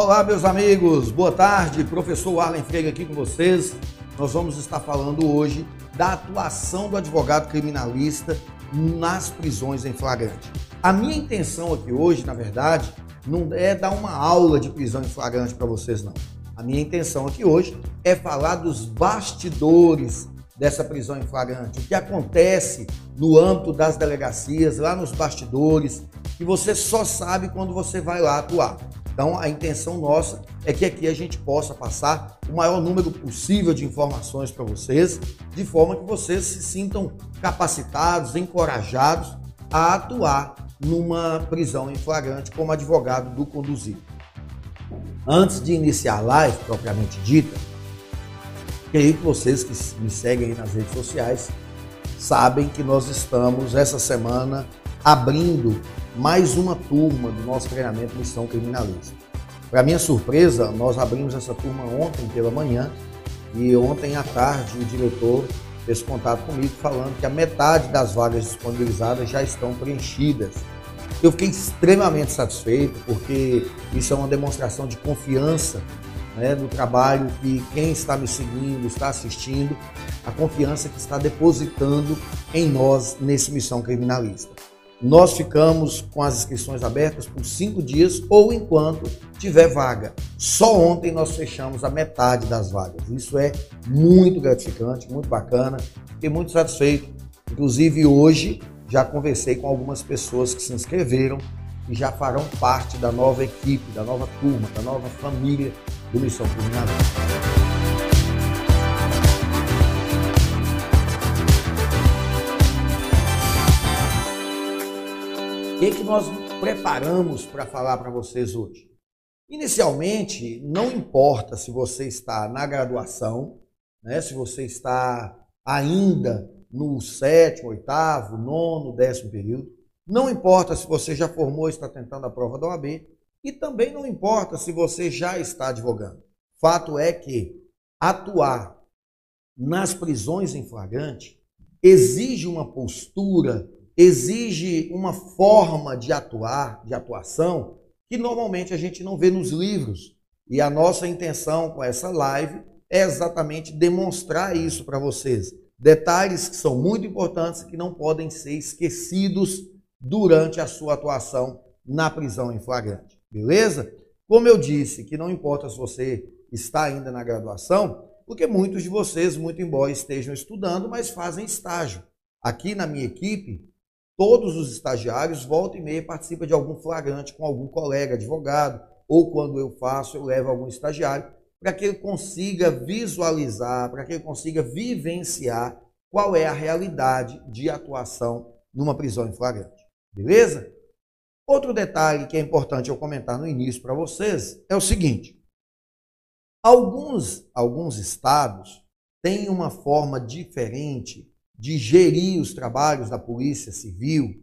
Olá, meus amigos, boa tarde. Professor Arlen Freire aqui com vocês. Nós vamos estar falando hoje da atuação do advogado criminalista nas prisões em flagrante. A minha intenção aqui hoje, na verdade, não é dar uma aula de prisão em flagrante para vocês, não. A minha intenção aqui hoje é falar dos bastidores dessa prisão em flagrante, o que acontece no âmbito das delegacias, lá nos bastidores, que você só sabe quando você vai lá atuar. Então, a intenção nossa é que aqui a gente possa passar o maior número possível de informações para vocês, de forma que vocês se sintam capacitados, encorajados a atuar numa prisão em flagrante como advogado do conduzido. Antes de iniciar a live propriamente dita, creio que vocês que me seguem nas redes sociais sabem que nós estamos essa semana abrindo mais uma turma do nosso treinamento Missão Criminalista. Para minha surpresa, nós abrimos essa turma ontem pela manhã e ontem à tarde o diretor fez contato comigo falando que a metade das vagas disponibilizadas já estão preenchidas. Eu fiquei extremamente satisfeito porque isso é uma demonstração de confiança né, do trabalho que quem está me seguindo, está assistindo, a confiança que está depositando em nós nesse Missão Criminalista. Nós ficamos com as inscrições abertas por cinco dias ou enquanto tiver vaga. Só ontem nós fechamos a metade das vagas. Isso é muito gratificante, muito bacana. Fiquei muito satisfeito. Inclusive hoje já conversei com algumas pessoas que se inscreveram e já farão parte da nova equipe, da nova turma, da nova família do Missão Criminalista. Que, que nós preparamos para falar para vocês hoje? Inicialmente, não importa se você está na graduação, né, se você está ainda no sétimo, oitavo, nono, décimo período, não importa se você já formou e está tentando a prova da OAB, e também não importa se você já está advogando. Fato é que atuar nas prisões em flagrante exige uma postura exige uma forma de atuar, de atuação, que normalmente a gente não vê nos livros. E a nossa intenção com essa live é exatamente demonstrar isso para vocês. Detalhes que são muito importantes que não podem ser esquecidos durante a sua atuação na prisão em flagrante. Beleza? Como eu disse, que não importa se você está ainda na graduação, porque muitos de vocês, muito embora estejam estudando, mas fazem estágio. Aqui na minha equipe, todos os estagiários, volta e meia, participam de algum flagrante com algum colega advogado, ou quando eu faço, eu levo algum estagiário, para que ele consiga visualizar, para que ele consiga vivenciar qual é a realidade de atuação numa prisão em flagrante. Beleza? Outro detalhe que é importante eu comentar no início para vocês é o seguinte: alguns, alguns estados têm uma forma diferente de gerir os trabalhos da Polícia Civil.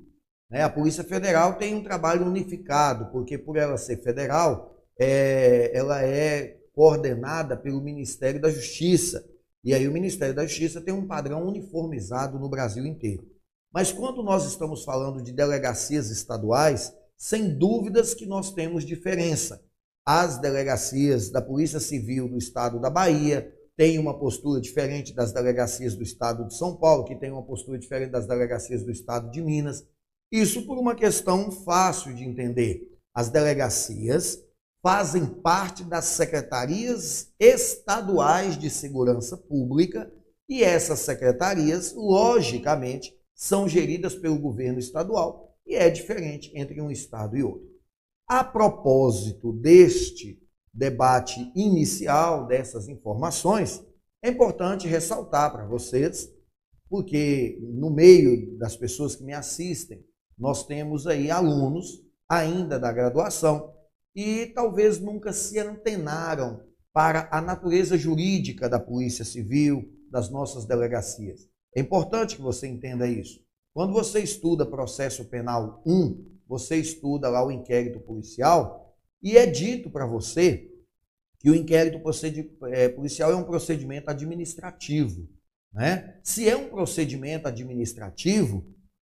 Né? A Polícia Federal tem um trabalho unificado, porque por ela ser federal, é, ela é coordenada pelo Ministério da Justiça. E aí o Ministério da Justiça tem um padrão uniformizado no Brasil inteiro. Mas quando nós estamos falando de delegacias estaduais, sem dúvidas que nós temos diferença. As delegacias da Polícia Civil do Estado da Bahia, tem uma postura diferente das delegacias do estado de São Paulo, que tem uma postura diferente das delegacias do estado de Minas. Isso por uma questão fácil de entender. As delegacias fazem parte das secretarias estaduais de segurança pública e essas secretarias, logicamente, são geridas pelo governo estadual e é diferente entre um estado e outro. A propósito deste debate inicial dessas informações, é importante ressaltar para vocês, porque no meio das pessoas que me assistem, nós temos aí alunos ainda da graduação e talvez nunca se antenaram para a natureza jurídica da Polícia Civil, das nossas delegacias. É importante que você entenda isso. Quando você estuda processo penal 1, você estuda lá o inquérito policial, e é dito para você que o inquérito é, policial é um procedimento administrativo. Né? Se é um procedimento administrativo,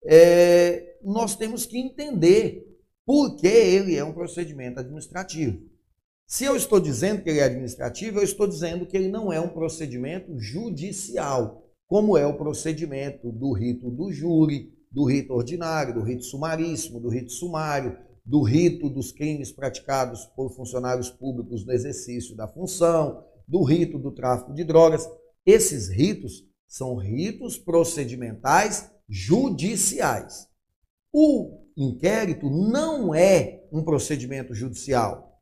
é, nós temos que entender por que ele é um procedimento administrativo. Se eu estou dizendo que ele é administrativo, eu estou dizendo que ele não é um procedimento judicial, como é o procedimento do rito do júri, do rito ordinário, do rito sumaríssimo, do rito sumário, do rito dos crimes praticados por funcionários públicos no exercício da função, do rito do tráfico de drogas. Esses ritos são ritos procedimentais judiciais. O inquérito não é um procedimento judicial.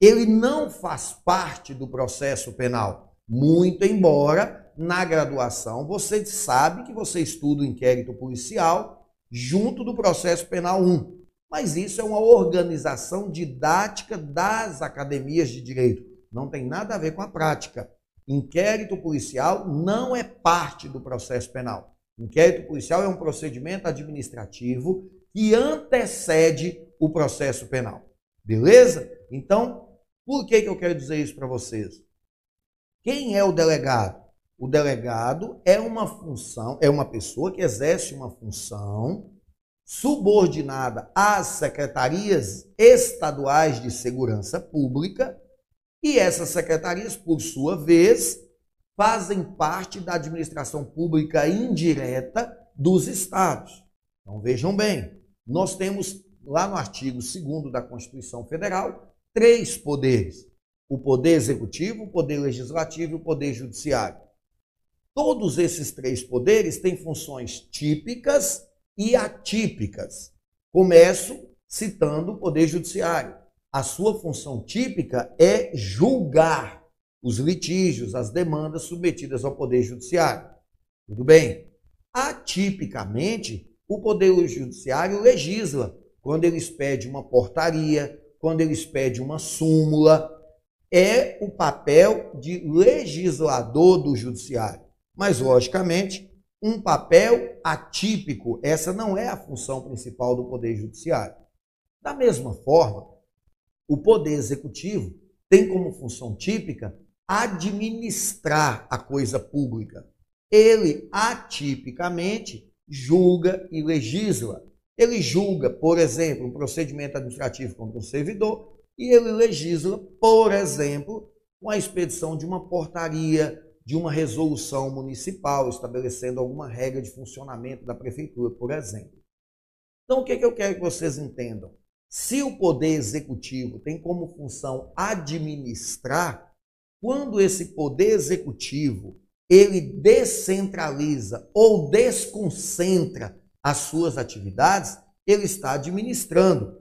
Ele não faz parte do processo penal. Muito embora na graduação você sabe que você estuda o inquérito policial junto do processo penal 1. Mas isso é uma organização didática das academias de direito. Não tem nada a ver com a prática. Inquérito policial não é parte do processo penal. Inquérito policial é um procedimento administrativo que antecede o processo penal. Beleza? Então, por que, que eu quero dizer isso para vocês? Quem é o delegado? O delegado é uma função, é uma pessoa que exerce uma função subordinada às secretarias estaduais de segurança pública, e essas secretarias, por sua vez, fazem parte da administração pública indireta dos estados. Então vejam bem, nós temos lá no artigo 2 da Constituição Federal três poderes: o poder executivo, o poder legislativo e o poder judiciário. Todos esses três poderes têm funções típicas e atípicas. Começo citando o Poder Judiciário. A sua função típica é julgar os litígios, as demandas submetidas ao Poder Judiciário. Tudo bem? Atipicamente, o Poder Judiciário legisla quando ele expede uma portaria, quando ele expede uma súmula. É o papel de legislador do Judiciário. Mas, logicamente, um papel atípico. Essa não é a função principal do Poder Judiciário. Da mesma forma, o Poder Executivo tem como função típica administrar a coisa pública. Ele atipicamente julga e legisla. Ele julga, por exemplo, um procedimento administrativo contra um servidor e ele legisla, por exemplo, com a expedição de uma portaria, de uma resolução municipal estabelecendo alguma regra de funcionamento da prefeitura, por exemplo. Então, o que, é que eu quero que vocês entendam? Se o poder executivo tem como função administrar, quando esse poder executivo ele descentraliza ou desconcentra as suas atividades, ele está administrando.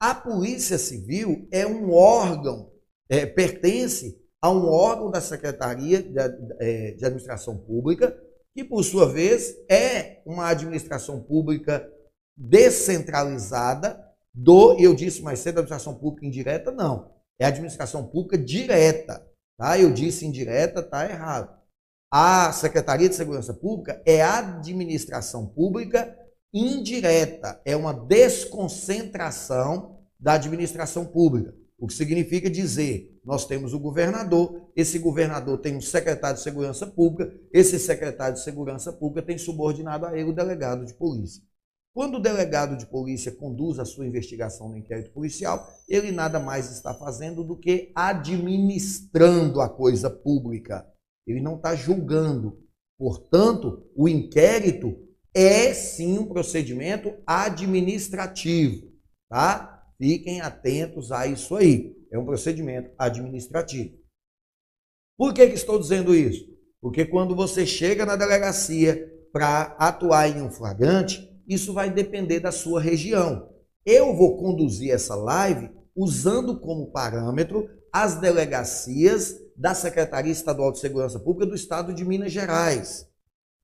A Polícia Civil é um órgão, é, pertence a um órgão da Secretaria de, é, de Administração Pública, que, por sua vez, é uma administração pública descentralizada do, eu disse mais cedo, administração pública indireta, não. É administração pública direta. Tá? Eu disse indireta, tá errado. A Secretaria de Segurança Pública é administração pública indireta, é uma desconcentração da administração pública. O que significa dizer, nós temos o governador, esse governador tem um secretário de segurança pública, esse secretário de segurança pública tem subordinado a ele o delegado de polícia. Quando o delegado de polícia conduz a sua investigação no inquérito policial, ele nada mais está fazendo do que administrando a coisa pública. Ele não está julgando. Portanto, o inquérito é sim um procedimento administrativo, tá? Fiquem atentos a isso aí. É um procedimento administrativo. Por que, que estou dizendo isso? Porque quando você chega na delegacia para atuar em um flagrante, isso vai depender da sua região. Eu vou conduzir essa live usando como parâmetro as delegacias da Secretaria Estadual de Segurança Pública do Estado de Minas Gerais.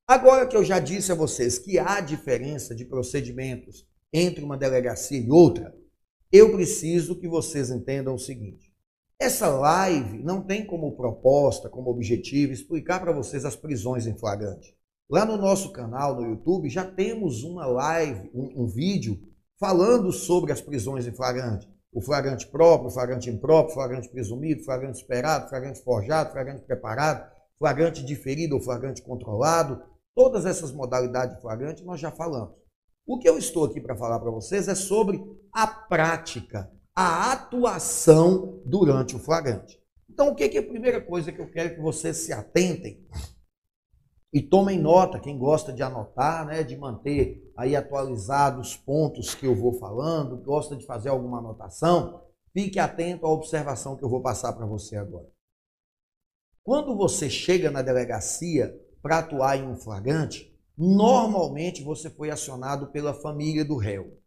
Agora que eu já disse a vocês que há diferença de procedimentos entre uma delegacia e outra, eu preciso que vocês entendam o seguinte: essa live não tem como proposta, como objetivo, explicar para vocês as prisões em flagrante. Lá no nosso canal no YouTube já temos uma live, um, um vídeo falando sobre as prisões em flagrante. O flagrante próprio, o flagrante impróprio, flagrante presumido, flagrante esperado, flagrante forjado, flagrante preparado, flagrante diferido ou flagrante controlado. Todas essas modalidades de flagrante nós já falamos. O que eu estou aqui para falar para vocês é sobre a prática, a atuação durante o flagrante. Então, o que, é a primeira coisa que eu quero que vocês se atentem e tomem nota, quem gosta de anotar, né, de manter aí atualizados os pontos que eu vou falando, gosta de fazer alguma anotação, fique atento à observação que eu vou passar para você agora. Quando você chega na delegacia para atuar em um flagrante, normalmente você foi acionado pela família do réu,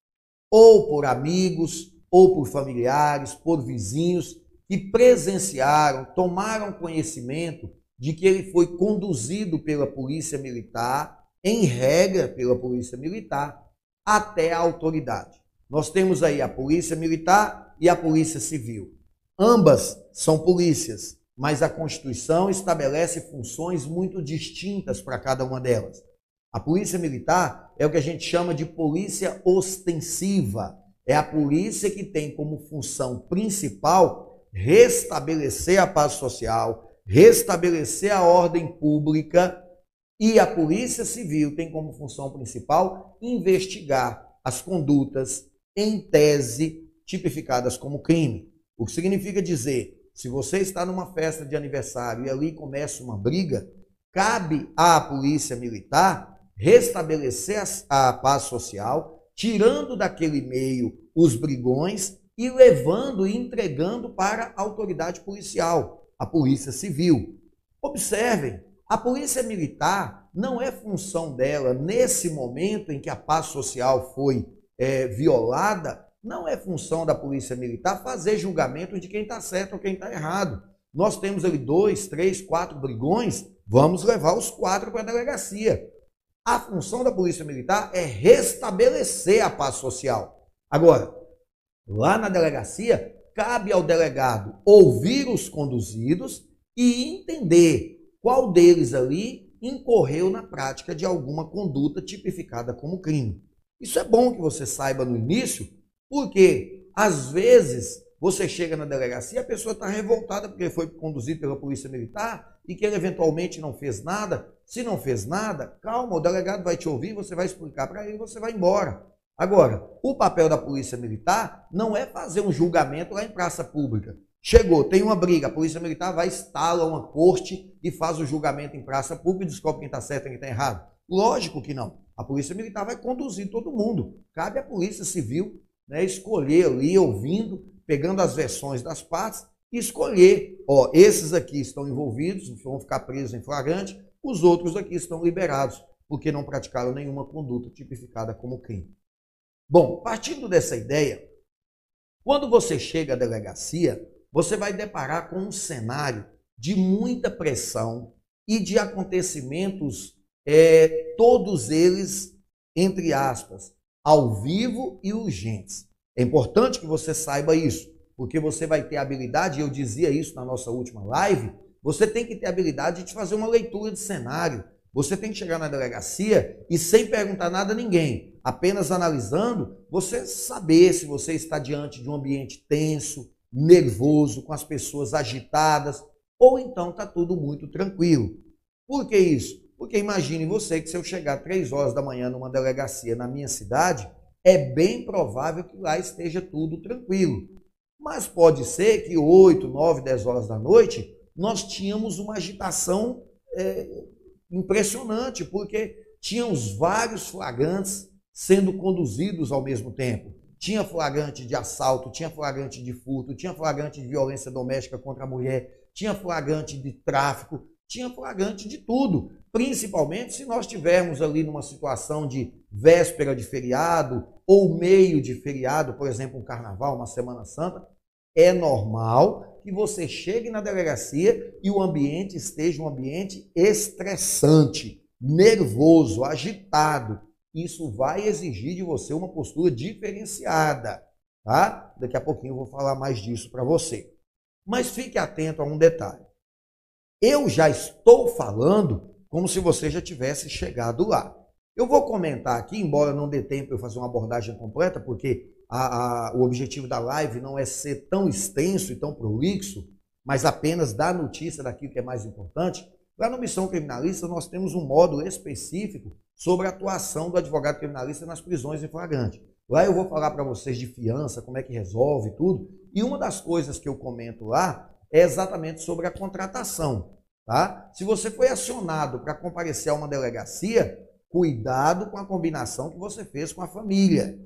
ou por amigos, ou por familiares, por vizinhos que presenciaram, tomaram conhecimento de que ele foi conduzido pela Polícia Militar, em regra pela Polícia Militar, até a autoridade. Nós temos aí a Polícia Militar e a Polícia Civil. Ambas são polícias, mas a Constituição estabelece funções muito distintas para cada uma delas. A Polícia Militar é o que a gente chama de polícia ostensiva. É a polícia que tem como função principal restabelecer a paz social, restabelecer a ordem pública e a Polícia Civil tem como função principal investigar as condutas em tese tipificadas como crime. O que significa dizer, se você está numa festa de aniversário e ali começa uma briga, cabe à Polícia Militar restabelecer a paz social, tirando daquele meio os brigões e levando e entregando para a autoridade policial a Polícia Civil. Observem, a Polícia Militar não é função dela, nesse momento em que a paz social foi é, violada, não é função da Polícia Militar fazer julgamento de quem está certo ou quem está errado. Nós temos ali dois, três, quatro brigões, vamos levar os quatro para a delegacia. A função da Polícia Militar é restabelecer a paz social. Agora, lá na delegacia, cabe ao delegado ouvir os conduzidos e entender qual deles ali incorreu na prática de alguma conduta tipificada como crime. Isso é bom que você saiba no início, porque às vezes você chega na delegacia, a pessoa está revoltada porque foi conduzido pela polícia militar e que ele eventualmente não fez nada. Se não fez nada, calma, o delegado vai te ouvir, você vai explicar para ele e você vai embora. Agora, o papel da polícia militar não é fazer um julgamento lá em praça pública. Chegou, tem uma briga, a polícia militar vai instala uma corte e faz o julgamento em praça pública e descobre quem está certo e quem está errado. Lógico que não. A polícia militar vai conduzir todo mundo. Cabe à polícia civil né, escolher ali, ouvindo, pegando as versões das partes e escolher. Ó, esses aqui estão envolvidos, vão ficar presos em flagrante, os outros aqui estão liberados, porque não praticaram nenhuma conduta tipificada como crime. Bom, partindo dessa ideia, quando você chega à delegacia, você vai deparar com um cenário de muita pressão e de acontecimentos, é, todos eles, entre aspas, ao vivo e urgentes. É importante que você saiba isso, porque você vai ter habilidade, eu dizia isso na nossa última live, você tem que ter habilidade de fazer uma leitura de cenário. Você tem que chegar na delegacia e sem perguntar nada a ninguém apenas analisando, você saber se você está diante de um ambiente tenso, nervoso, com as pessoas agitadas, ou então está tudo muito tranquilo. Por que isso? Porque imagine você que se eu chegar três horas da manhã numa delegacia na minha cidade, é bem provável que lá esteja tudo tranquilo. Mas pode ser que 8, 9, 10 horas da noite nós tínhamos uma agitação é, impressionante, porque tínhamos vários flagrantes sendo conduzidos ao mesmo tempo. Tinha flagrante de assalto, tinha flagrante de furto, tinha flagrante de violência doméstica contra a mulher, tinha flagrante de tráfico, tinha flagrante de tudo. Principalmente se nós tivermos ali numa situação de véspera de feriado ou meio de feriado, por exemplo, um carnaval, uma Semana Santa, é normal que você chegue na delegacia e o ambiente esteja um ambiente estressante, nervoso, agitado isso vai exigir de você uma postura diferenciada, tá? Daqui a pouquinho eu vou falar mais disso para você. Mas fique atento a um detalhe. Eu já estou falando como se você já tivesse chegado lá. Eu vou comentar aqui, embora não dê tempo eu fazer uma abordagem completa, porque a, a, o objetivo da live não é ser tão extenso e tão prolixo, mas apenas dar notícia daquilo que é mais importante. Lá no Missão Criminalista, nós temos um módulo específico sobre a atuação do advogado criminalista nas prisões em flagrante. Lá eu vou falar para vocês de fiança, como é que resolve tudo. E uma das coisas que eu comento lá é exatamente sobre a contratação. Tá? Se você foi acionado para comparecer a uma delegacia, cuidado com a combinação que você fez com a família.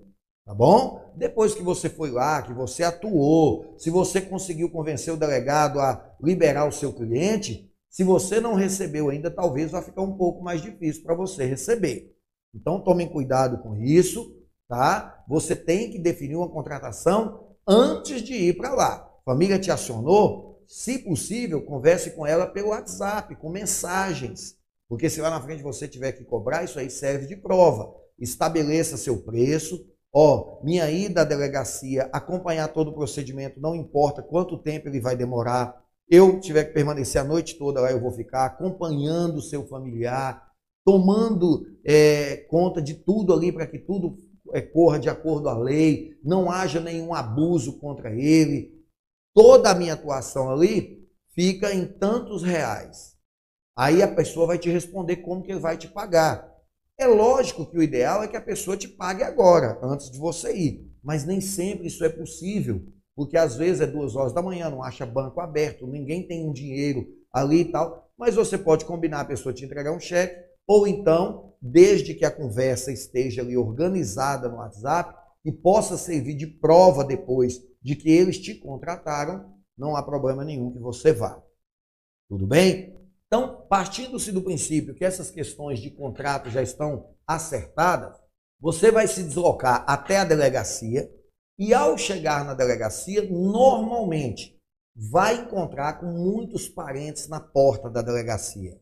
Tá bom? Depois que você foi lá, que você atuou, se você conseguiu convencer o delegado a liberar o seu cliente, se você não recebeu ainda, talvez vá ficar um pouco mais difícil para você receber. Então tomem cuidado com isso, tá? Você tem que definir uma contratação antes de ir para lá. Família te acionou, se possível, converse com ela pelo WhatsApp, com mensagens. Porque se lá na frente você tiver que cobrar, isso aí serve de prova. Estabeleça seu preço. Ó, minha ida à delegacia, acompanhar todo o procedimento, não importa quanto tempo ele vai demorar. Eu tiver que permanecer a noite toda lá, eu vou ficar acompanhando o seu familiar, tomando é, conta de tudo ali para que tudo é, corra de acordo à lei, não haja nenhum abuso contra ele. Toda a minha atuação ali fica em tantos reais. Aí a pessoa vai te responder como que ele vai te pagar. É lógico que o ideal é que a pessoa te pague agora, antes de você ir. Mas nem sempre isso é possível, porque às vezes é duas horas da manhã, não acha banco aberto, ninguém tem um dinheiro ali e tal. Mas você pode combinar a pessoa te entregar um cheque, ou então, desde que a conversa esteja ali organizada no WhatsApp e possa servir de prova depois de que eles te contrataram, não há problema nenhum que você vá. Tudo bem? Então, partindo-se do princípio que essas questões de contrato já estão acertadas, você vai se deslocar até a delegacia e, ao chegar na delegacia, normalmente vai encontrar com muitos parentes na porta da delegacia.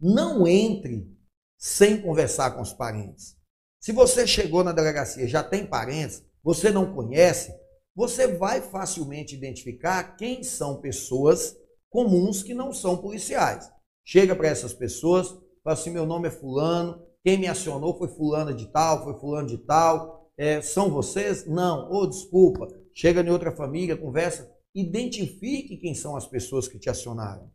Não entre sem conversar com os parentes. Se você chegou na delegacia já tem parentes, você não conhece, você vai facilmente identificar quem são pessoas comuns que não são policiais. Chega para essas pessoas, fala assim: meu nome é Fulano, quem me acionou foi Fulano de tal, foi Fulano de tal. É, são vocês? Não, ou oh, desculpa. Chega em outra família, conversa, identifique quem são as pessoas que te acionaram.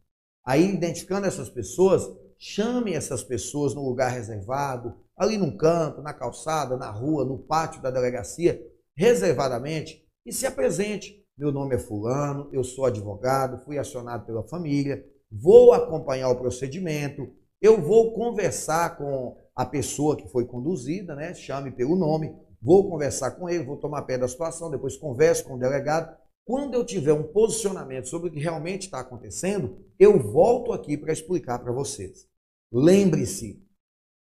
Aí, identificando essas pessoas, chame essas pessoas no lugar reservado, ali num canto, na calçada, na rua, no pátio da delegacia, reservadamente, e se apresente. Meu nome é Fulano, eu sou advogado, fui acionado pela família, vou acompanhar o procedimento, eu vou conversar com a pessoa que foi conduzida, né? Chame pelo nome, vou conversar com ele, vou tomar pé da situação, depois converso com o delegado. Quando eu tiver um posicionamento sobre o que realmente está acontecendo, eu volto aqui para explicar para vocês. Lembre-se,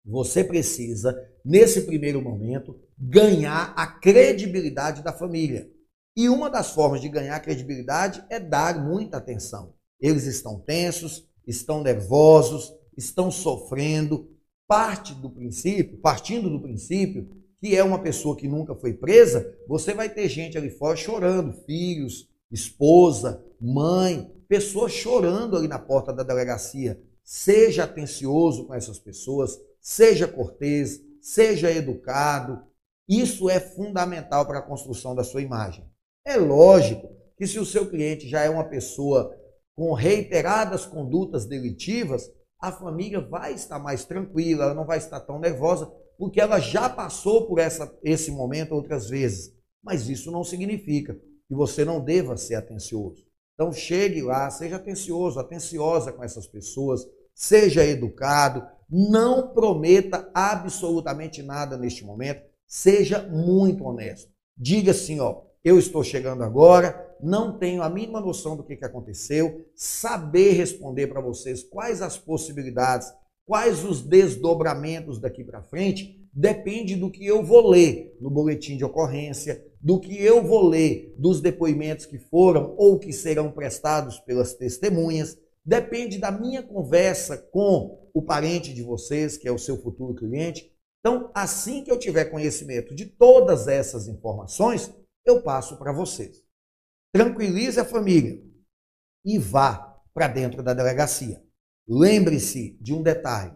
você precisa, nesse primeiro momento, ganhar a credibilidade da família. E uma das formas de ganhar credibilidade é dar muita atenção. Eles estão tensos, estão nervosos, estão sofrendo. Parte do princípio, partindo do princípio que é uma pessoa que nunca foi presa, você vai ter gente ali fora chorando, filhos, esposa, mãe, pessoas chorando ali na porta da delegacia. Seja atencioso com essas pessoas, seja cortês, seja educado. Isso é fundamental para a construção da sua imagem. É lógico que se o seu cliente já é uma pessoa com reiteradas condutas delitivas, a família vai estar mais tranquila, ela não vai estar tão nervosa, porque ela já passou por essa, esse momento outras vezes. Mas isso não significa que você não deva ser atencioso. Então chegue lá, seja atencioso, atenciosa com essas pessoas, seja educado, não prometa absolutamente nada neste momento, seja muito honesto. Diga assim, ó, eu estou chegando agora, não tenho a mínima noção do que, que aconteceu, saber responder para vocês quais as possibilidades, quais os desdobramentos daqui para frente, depende do que eu vou ler no boletim de ocorrência, do que eu vou ler dos depoimentos que foram ou que serão prestados pelas testemunhas, depende da minha conversa com o parente de vocês, que é o seu futuro cliente. Então, assim que eu tiver conhecimento de todas essas informações, eu passo para vocês. Tranquilize a família e vá para dentro da delegacia. Lembre-se de um detalhe.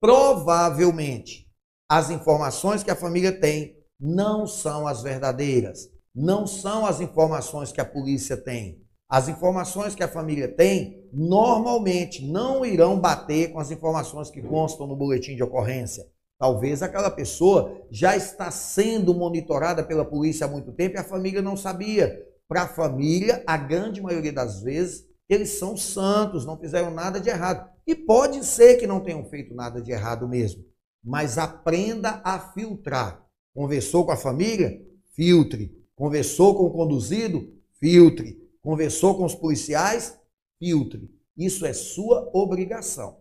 Provavelmente, as informações que a família tem não são as verdadeiras, não são as informações que a polícia tem. As informações que a família tem normalmente não irão bater com as informações que constam no boletim de ocorrência. Talvez aquela pessoa já está sendo monitorada pela polícia há muito tempo e a família não sabia. Para a família, a grande maioria das vezes, eles são santos, não fizeram nada de errado. E pode ser que não tenham feito nada de errado mesmo. Mas aprenda a filtrar. Conversou com a família? Filtre. Conversou com o conduzido? Filtre. Conversou com os policiais? Filtre. Isso é sua obrigação.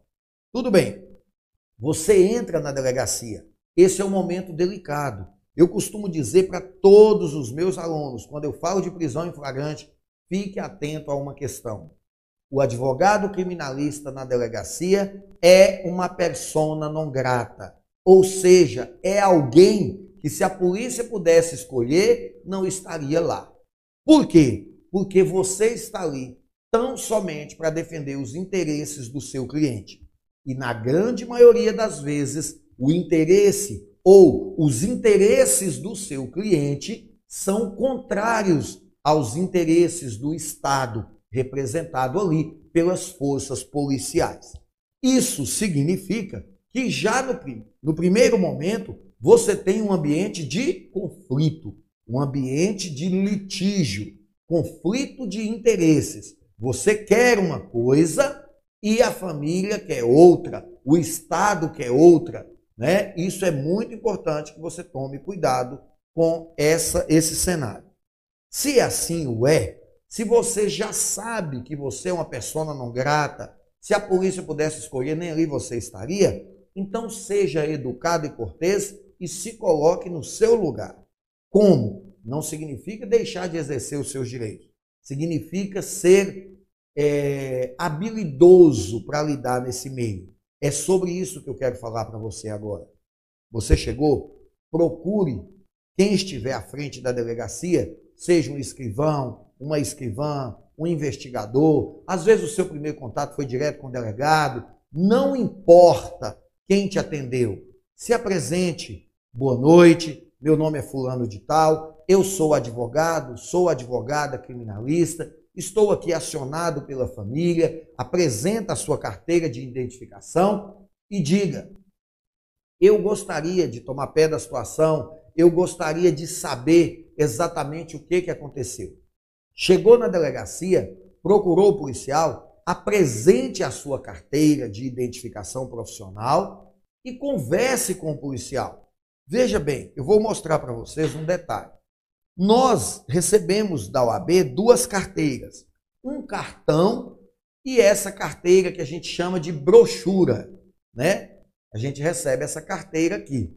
Tudo bem. Você entra na delegacia. Esse é um momento delicado. Eu costumo dizer para todos os meus alunos, quando eu falo de prisão em flagrante, fique atento a uma questão. O advogado criminalista na delegacia é uma persona não grata. Ou seja, é alguém que, se a polícia pudesse escolher, não estaria lá. Por quê? Porque você está ali tão somente para defender os interesses do seu cliente. E na grande maioria das vezes, o interesse ou os interesses do seu cliente são contrários aos interesses do Estado, representado ali pelas forças policiais. Isso significa que já no, no primeiro momento você tem um ambiente de conflito, um ambiente de litígio, conflito de interesses. Você quer uma coisa e a família quer outra, o Estado quer outra, né? Isso é muito importante que você tome cuidado com essa esse cenário. Se assim o é, se você já sabe que você é uma pessoa não grata, se a polícia pudesse escolher, nem ali você estaria, então seja educado e cortês e se coloque no seu lugar. Como? Não significa deixar de exercer os seus direitos. Significa ser é, habilidoso para lidar nesse meio. É sobre isso que eu quero falar para você agora. Você chegou? Procure quem estiver à frente da delegacia, seja um escrivão, uma escrivã, um investigador. Às vezes o seu primeiro contato foi direto com o delegado. Não importa quem te atendeu. Se apresente. Boa noite. Meu nome é Fulano de Tal. Eu sou advogado, sou advogada criminalista Estou aqui acionado pela família, apresenta a sua carteira de identificação e diga: eu gostaria de tomar pé da situação, eu gostaria de saber exatamente o que, que aconteceu. Chegou na delegacia, procurou o policial, apresente a sua carteira de identificação profissional e converse com o policial. Veja bem, eu vou mostrar para vocês um detalhe. Nós recebemos da OAB duas carteiras, um cartão e essa carteira que a gente chama de brochura, né? A gente recebe essa carteira aqui.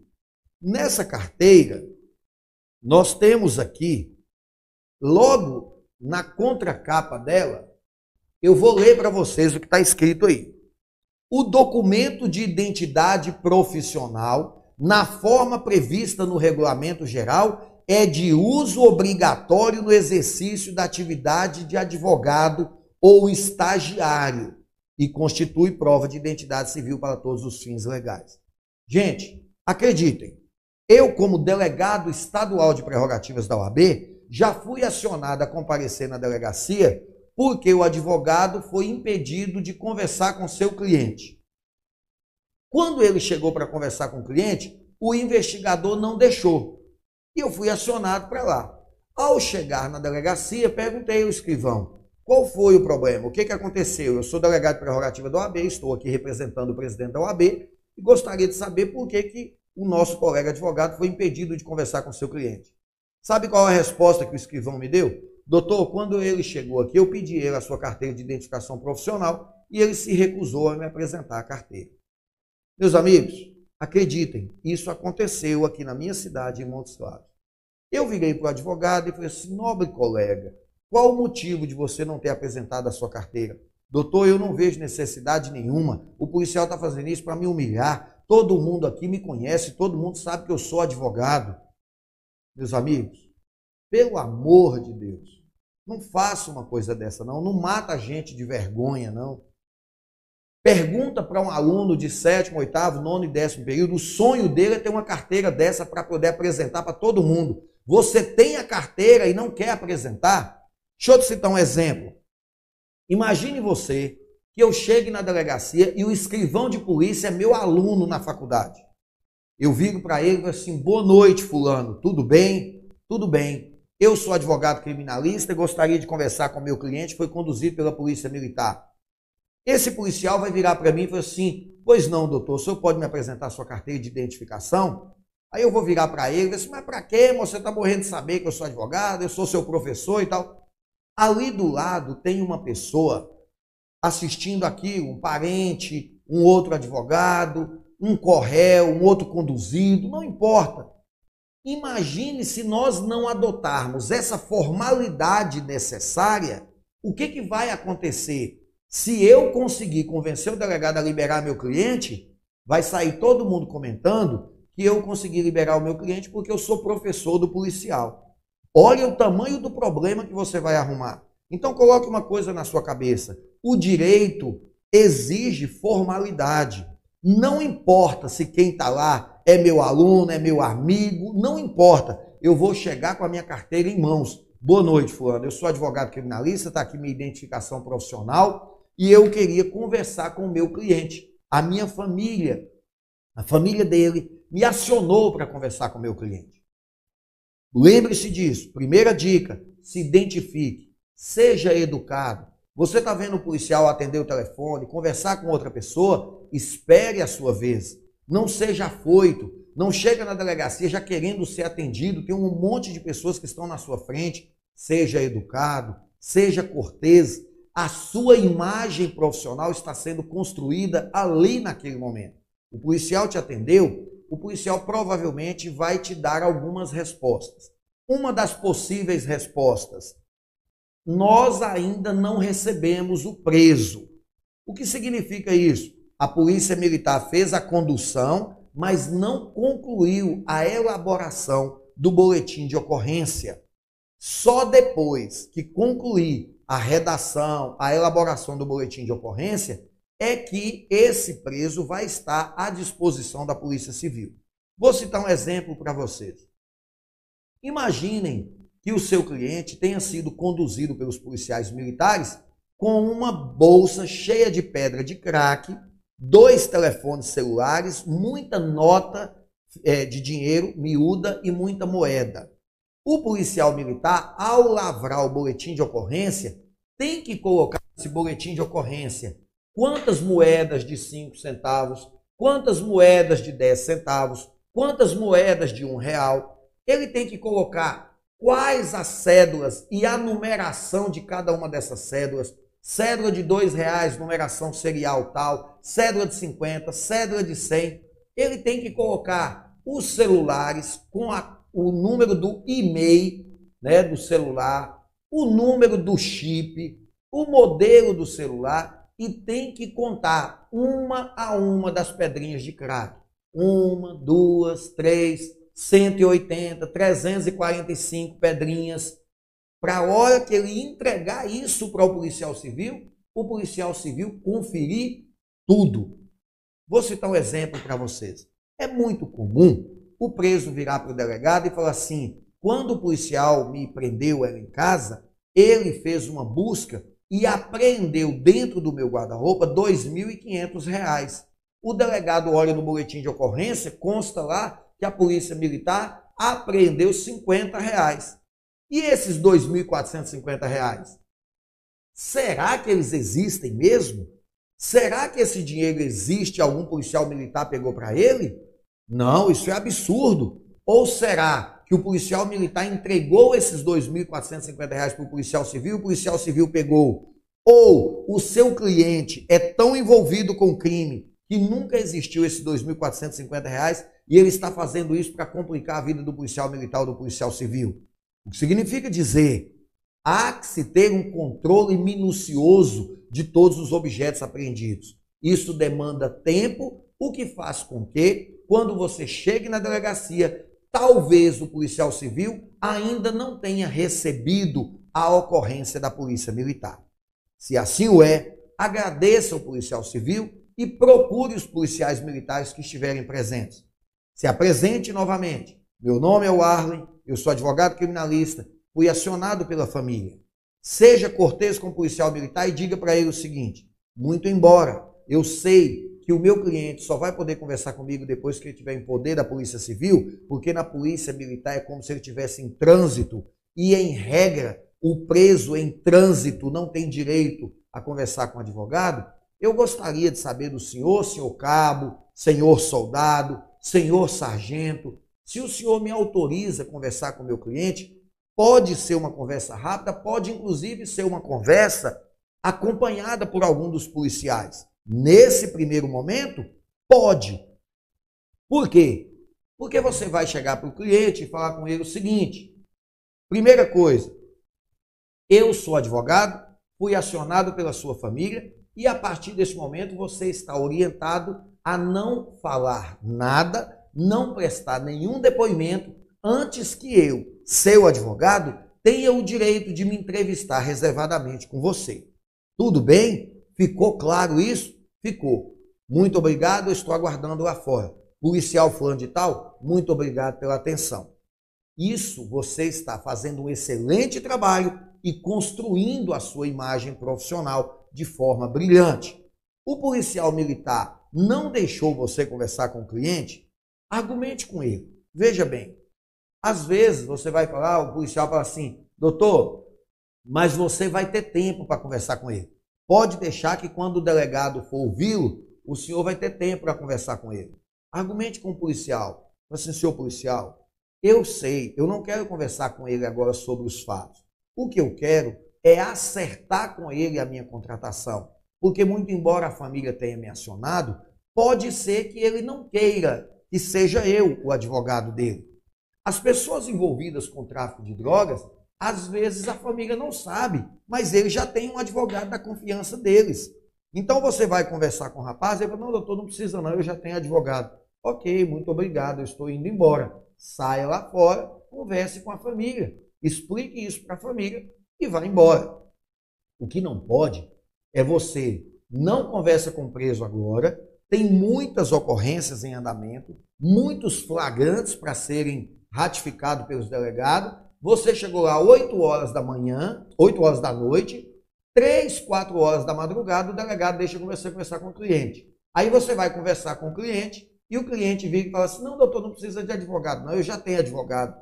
Nessa carteira, nós temos aqui, logo na contracapa dela, eu vou ler para vocês o que está escrito aí. O documento de identidade profissional, na forma prevista no regulamento geral, é de uso obrigatório no exercício da atividade de advogado ou estagiário e constitui prova de identidade civil para todos os fins legais. Gente, acreditem, eu, como delegado estadual de prerrogativas da OAB, já fui acionado a comparecer na delegacia porque o advogado foi impedido de conversar com seu cliente. Quando ele chegou para conversar com o cliente, o investigador não deixou. E eu fui acionado para lá. Ao chegar na delegacia, perguntei ao escrivão qual foi o problema, o que, que aconteceu. Eu sou delegado de prerrogativa da OAB, estou aqui representando o presidente da OAB e gostaria de saber por que, que o nosso colega advogado foi impedido de conversar com seu cliente. Sabe qual a resposta que o escrivão me deu? Doutor, quando ele chegou aqui, eu pedi ele a sua carteira de identificação profissional e ele se recusou a me apresentar a carteira. Meus amigos, Acreditem, isso aconteceu aqui na minha cidade, em Montes Claros. Eu virei para o advogado e falei assim: nobre colega, qual o motivo de você não ter apresentado a sua carteira? Doutor, eu não vejo necessidade nenhuma. O policial está fazendo isso para me humilhar. Todo mundo aqui me conhece, todo mundo sabe que eu sou advogado. Meus amigos, pelo amor de Deus, não faça uma coisa dessa, não. Não mata a gente de vergonha, não. Pergunta para um aluno de sétimo, oitavo, nono e décimo período, o sonho dele é ter uma carteira dessa para poder apresentar para todo mundo. Você tem a carteira e não quer apresentar? Deixa eu te citar um exemplo. Imagine você que eu chegue na delegacia e o escrivão de polícia é meu aluno na faculdade. Eu viro para ele e falo assim: boa noite, Fulano, tudo bem? Tudo bem. Eu sou advogado criminalista e gostaria de conversar com meu cliente, foi conduzido pela Polícia Militar. Esse policial vai virar para mim e falar assim: Pois não, doutor, o senhor pode me apresentar sua carteira de identificação? Aí eu vou virar para ele e assim: Mas para quê? Você está morrendo de saber que eu sou advogado, eu sou seu professor e tal. Ali do lado tem uma pessoa assistindo aqui, um parente, um outro advogado, um corréu, um outro conduzido, não importa. Imagine se nós não adotarmos essa formalidade necessária, o que, que vai acontecer? Se eu conseguir convencer o delegado a liberar meu cliente, vai sair todo mundo comentando que eu consegui liberar o meu cliente porque eu sou professor do policial. Olha o tamanho do problema que você vai arrumar. Então coloque uma coisa na sua cabeça. O direito exige formalidade. Não importa se quem está lá é meu aluno, é meu amigo, não importa. Eu vou chegar com a minha carteira em mãos. Boa noite, fulano. Eu sou advogado criminalista, está aqui minha identificação profissional e eu queria conversar com o meu cliente. A minha família, a família dele, me acionou para conversar com o meu cliente. Lembre-se disso. Primeira dica: se identifique, seja educado. Você está vendo o policial atender o telefone, conversar com outra pessoa? Espere a sua vez. Não seja afoito. Não chega na delegacia já querendo ser atendido. Tem um monte de pessoas que estão na sua frente. Seja educado, seja cortês, a sua imagem profissional está sendo construída ali naquele momento. O policial te atendeu, o policial provavelmente vai te dar algumas respostas. Uma das possíveis respostas: nós ainda não recebemos o preso. O que significa isso? A polícia militar fez a condução, mas não concluiu a elaboração do boletim de ocorrência. Só depois que concluir a redação, a elaboração do boletim de ocorrência, é que esse preso vai estar à disposição da Polícia Civil. Vou citar um exemplo para vocês. Imaginem que o seu cliente tenha sido conduzido pelos policiais militares com uma bolsa cheia de pedra de crack, dois telefones celulares, muita nota é, de dinheiro miúda e muita moeda. O policial militar, ao lavrar o boletim de ocorrência, tem que colocar nesse boletim de ocorrência quantas moedas de 5 centavos, quantas moedas de 10 centavos, quantas moedas de um real. Ele tem que colocar quais as cédulas e a numeração de cada uma dessas cédulas. Cédula de dois reais, numeração serial tal, cédula de 50, cédula de 100. Ele tem que colocar os celulares com a o número do e-mail né, do celular, o número do chip, o modelo do celular e tem que contar uma a uma das pedrinhas de crack. Uma, duas, três, 180, 345 pedrinhas. Para a hora que ele entregar isso para o policial civil, o policial civil conferir tudo. Vou citar um exemplo para vocês. É muito comum o preso virar para o delegado e falar assim: quando o policial me prendeu ela em casa, ele fez uma busca e apreendeu dentro do meu guarda-roupa R$ 2.500. O delegado olha no boletim de ocorrência, consta lá que a polícia militar apreendeu 50 reais. E esses R$ 2.450? Será que eles existem mesmo? Será que esse dinheiro existe? Algum policial militar pegou para ele? Não, isso é absurdo. Ou será que o policial militar entregou esses R$ 2.450 para o policial civil, o policial civil pegou? Ou o seu cliente é tão envolvido com o crime que nunca existiu esses R$ 2.450 e ele está fazendo isso para complicar a vida do policial militar ou do policial civil? O que significa dizer há que se ter um controle minucioso de todos os objetos apreendidos. Isso demanda tempo, o que faz com que quando você chegue na delegacia, talvez o policial civil ainda não tenha recebido a ocorrência da polícia militar. Se assim o é, agradeça ao policial civil e procure os policiais militares que estiverem presentes. Se apresente novamente. Meu nome é Arlen, eu sou advogado criminalista, fui acionado pela família. Seja cortês com o policial militar e diga para ele o seguinte: muito embora eu sei que o meu cliente só vai poder conversar comigo depois que ele estiver em poder da Polícia Civil, porque na Polícia Militar é como se ele estivesse em trânsito e, em regra, o preso em trânsito não tem direito a conversar com o advogado. Eu gostaria de saber do senhor, senhor cabo, senhor soldado, senhor sargento, se o senhor me autoriza a conversar com o meu cliente, pode ser uma conversa rápida, pode inclusive ser uma conversa acompanhada por algum dos policiais. Nesse primeiro momento, pode. Por quê? Porque você vai chegar para o cliente e falar com ele o seguinte: primeira coisa, eu sou advogado, fui acionado pela sua família e a partir desse momento você está orientado a não falar nada, não prestar nenhum depoimento antes que eu, seu advogado, tenha o direito de me entrevistar reservadamente com você. Tudo bem? Ficou claro isso? Ficou. Muito obrigado, estou aguardando lá fora. Policial fulano de tal, muito obrigado pela atenção. Isso você está fazendo um excelente trabalho e construindo a sua imagem profissional de forma brilhante. O policial militar não deixou você conversar com o cliente? Argumente com ele. Veja bem, às vezes você vai falar, o policial fala assim, doutor, mas você vai ter tempo para conversar com ele. Pode deixar que quando o delegado for ouvi-lo, o senhor vai ter tempo para conversar com ele. Argumente com o policial. Assim, senhor policial, eu sei, eu não quero conversar com ele agora sobre os fatos. O que eu quero é acertar com ele a minha contratação. Porque, muito embora a família tenha me acionado, pode ser que ele não queira que seja eu o advogado dele. As pessoas envolvidas com tráfico de drogas, às vezes a família não sabe, mas ele já tem um advogado da confiança deles. Então você vai conversar com o rapaz, ele fala, não, doutor, não precisa não, eu já tenho advogado. Ok, muito obrigado, eu estou indo embora. Saia lá fora, converse com a família, explique isso para a família e vá embora. O que não pode é você não conversa com o preso agora, tem muitas ocorrências em andamento, muitos flagrantes para serem ratificados pelos delegados. Você chegou lá 8 horas da manhã, 8 horas da noite, 3, 4 horas da madrugada, o delegado deixa você conversar com o cliente. Aí você vai conversar com o cliente e o cliente vira e fala assim: não, doutor, não precisa de advogado, não, eu já tenho advogado.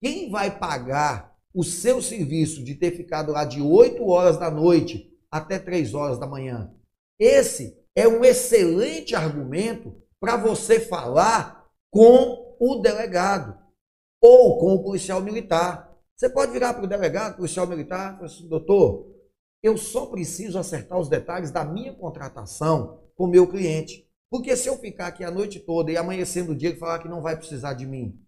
Quem vai pagar o seu serviço de ter ficado lá de 8 horas da noite até 3 horas da manhã? Esse é um excelente argumento para você falar com o delegado ou com o policial militar. Você pode virar para o delegado, policial militar, e falar assim, doutor, eu só preciso acertar os detalhes da minha contratação com o meu cliente. Porque se eu ficar aqui a noite toda e amanhecendo o dia e falar que não vai precisar de mim,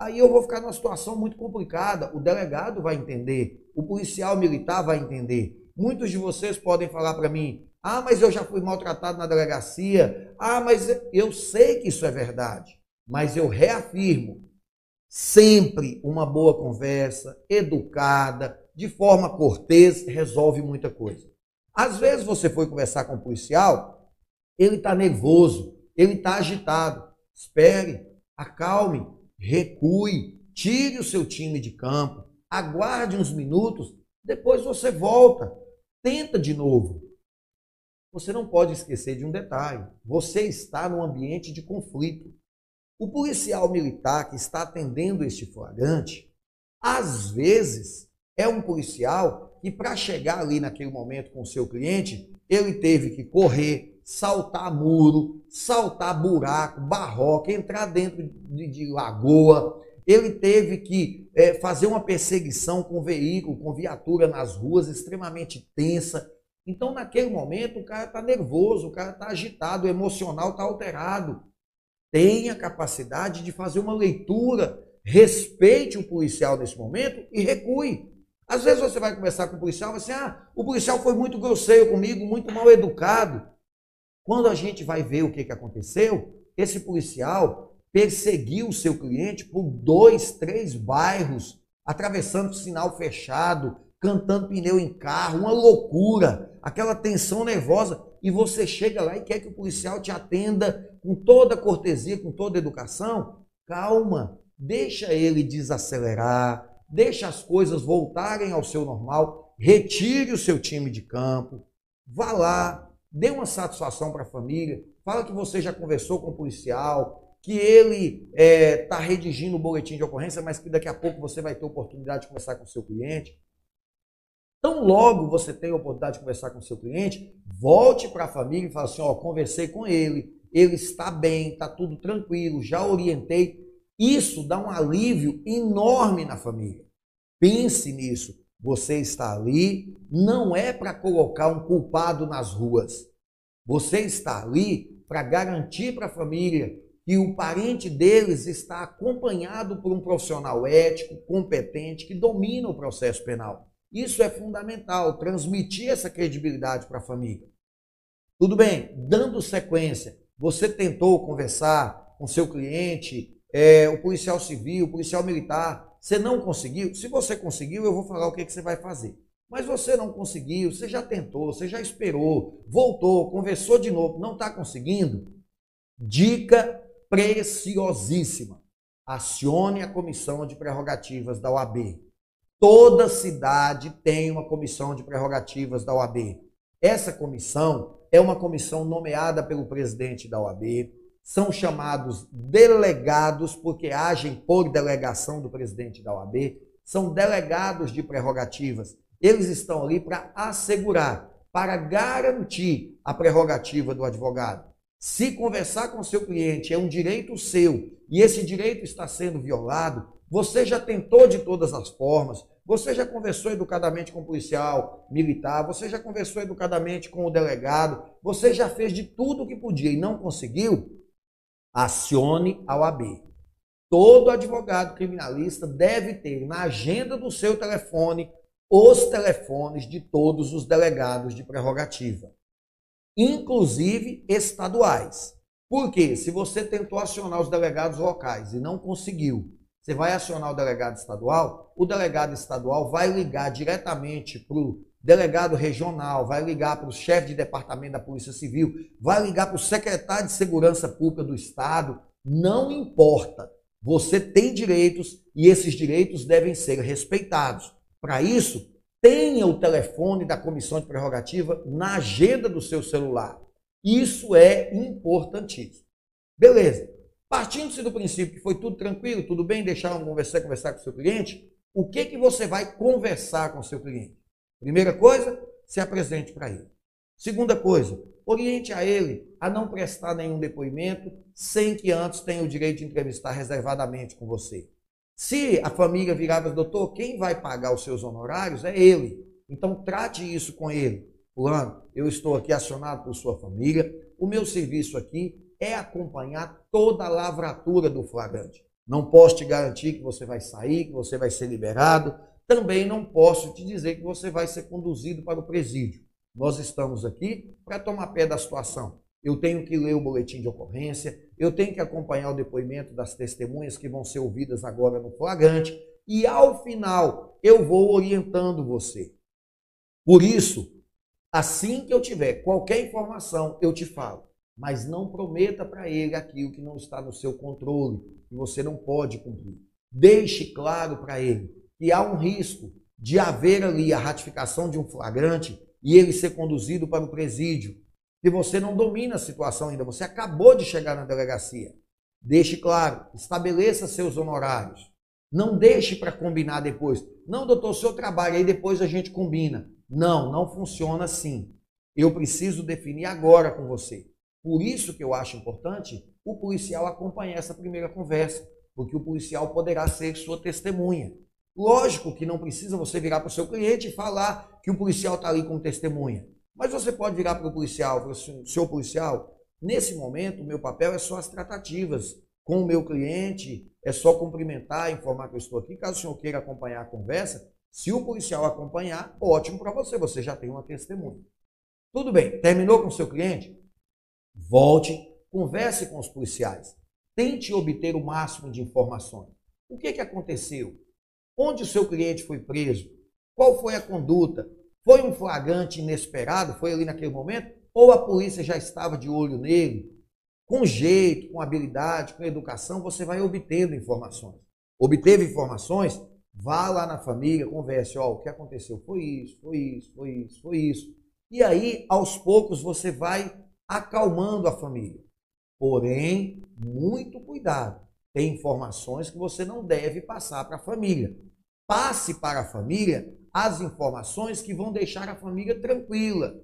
aí eu vou ficar numa situação muito complicada. O delegado vai entender, o policial militar vai entender. Muitos de vocês podem falar para mim, ah, mas eu já fui maltratado na delegacia. Ah, mas eu sei que isso é verdade. Mas eu reafirmo: sempre uma boa conversa, educada, de forma cortês, resolve muita coisa. Às vezes você foi conversar com um policial, ele está nervoso, ele está agitado. Espere, acalme, recue, tire o seu time de campo, aguarde uns minutos, depois você volta, tenta de novo você não pode esquecer de um detalhe: você está num ambiente de conflito. O policial militar que está atendendo este flagrante, às vezes, é um policial que, para chegar ali naquele momento com o seu cliente, ele teve que correr, saltar muro, saltar buraco, barroca, entrar dentro de, de lagoa. Ele teve que é, fazer uma perseguição com veículo, com viatura nas ruas, extremamente tensa então, naquele momento, o cara está nervoso, o cara está agitado, o emocional está alterado. Tenha capacidade de fazer uma leitura, respeite o policial nesse momento e recue. Às vezes você vai conversar com o policial e vai assim, ah, o policial foi muito grosseiro comigo, muito mal educado. Quando a gente vai ver o que, que aconteceu, esse policial perseguiu o seu cliente por dois, três bairros, atravessando sinal fechado, cantando pneu em carro, uma loucura, aquela tensão nervosa, e você chega lá e quer que o policial te atenda com toda cortesia, com toda educação, calma, deixa ele desacelerar, deixa as coisas voltarem ao seu normal, retire o seu time de campo, vá lá, dê uma satisfação para a família, fala que você já conversou com o policial, que ele está é, tá redigindo o boletim de ocorrência, mas que daqui a pouco você vai ter oportunidade de conversar com o seu cliente. Então, logo você tem a oportunidade de conversar com o seu cliente, volte para a família e fale assim: ó, conversei com ele, ele está bem, está tudo tranquilo, já orientei. Isso dá um alívio enorme na família. Pense nisso. Você está ali, não é para colocar um culpado nas ruas. Você está ali para garantir para a família que o parente deles está acompanhado por um profissional ético, competente, que domina o processo penal. Isso é fundamental, transmitir essa credibilidade para a família. Tudo bem, dando sequência, você tentou conversar com seu cliente, é, o policial civil, o policial militar, você não conseguiu? Se você conseguiu, eu vou falar o que, que você vai fazer. Mas você não conseguiu, você já tentou, você já esperou, voltou, conversou de novo, não está conseguindo? Dica preciosíssima. Acione a comissão de prerrogativas da OAB. Toda cidade tem uma comissão de prerrogativas da OAB. Essa comissão é uma comissão nomeada pelo presidente da OAB. São chamados delegados, porque agem por delegação do presidente da OAB. São delegados de prerrogativas. Eles estão ali para assegurar, para garantir a prerrogativa do advogado. Se conversar com seu cliente é um direito seu e esse direito está sendo violado, você já tentou de todas as formas, você já conversou educadamente com o policial militar, você já conversou educadamente com o delegado, você já fez de tudo o que podia e não conseguiu? Acione a OAB. Todo advogado criminalista deve ter na agenda do seu telefone os telefones de todos os delegados de prerrogativa, inclusive estaduais. Porque se você tentou acionar os delegados locais e não conseguiu, você vai acionar o delegado estadual, o delegado estadual vai ligar diretamente para o delegado regional, vai ligar para o chefe de departamento da Polícia Civil, vai ligar para o secretário de Segurança Pública do Estado. Não importa. Você tem direitos e esses direitos devem ser respeitados. Para isso, tenha o telefone da comissão de prerrogativa na agenda do seu celular. Isso é importantíssimo. Beleza. Partindo-se do princípio que foi tudo tranquilo, tudo bem, deixar conversar, conversar com o seu cliente, o que, que você vai conversar com o seu cliente? Primeira coisa, se apresente para ele. Segunda coisa, oriente a ele a não prestar nenhum depoimento sem que antes tenha o direito de entrevistar reservadamente com você. Se a família virava, doutor, quem vai pagar os seus honorários é ele. Então trate isso com ele. Fulano, eu estou aqui acionado por sua família, o meu serviço aqui é acompanhar toda a lavratura do flagrante. Não posso te garantir que você vai sair, que você vai ser liberado. Também não posso te dizer que você vai ser conduzido para o presídio. Nós estamos aqui para tomar pé da situação. Eu tenho que ler o boletim de ocorrência, eu tenho que acompanhar o depoimento das testemunhas que vão ser ouvidas agora no flagrante, e ao final eu vou orientando você. Por isso, assim que eu tiver qualquer informação, eu te falo mas não prometa para ele aquilo que não está no seu controle, que você não pode cumprir. Deixe claro para ele que há um risco de haver ali a ratificação de um flagrante e ele ser conduzido para o presídio, que você não domina a situação ainda, você acabou de chegar na delegacia. Deixe claro, estabeleça seus honorários. Não deixe para combinar depois. Não, doutor, o senhor trabalha aí depois a gente combina. Não, não funciona assim. Eu preciso definir agora com você. Por isso que eu acho importante o policial acompanhar essa primeira conversa, porque o policial poderá ser sua testemunha. Lógico que não precisa você virar para o seu cliente e falar que o policial está ali como testemunha. Mas você pode virar para o policial, para o seu policial, nesse momento o meu papel é só as tratativas com o meu cliente, é só cumprimentar, informar que eu estou aqui. Caso o senhor queira acompanhar a conversa, se o policial acompanhar, ótimo para você, você já tem uma testemunha. Tudo bem, terminou com o seu cliente? Volte, converse com os policiais. Tente obter o máximo de informações. O que, que aconteceu? Onde o seu cliente foi preso? Qual foi a conduta? Foi um flagrante inesperado? Foi ali naquele momento? Ou a polícia já estava de olho nele? Com jeito, com habilidade, com educação, você vai obtendo informações. Obteve informações? Vá lá na família, converse. Ó, o que aconteceu? Foi isso, foi isso, foi isso, foi isso. E aí, aos poucos, você vai acalmando a família. Porém, muito cuidado. Tem informações que você não deve passar para a família. Passe para a família as informações que vão deixar a família tranquila,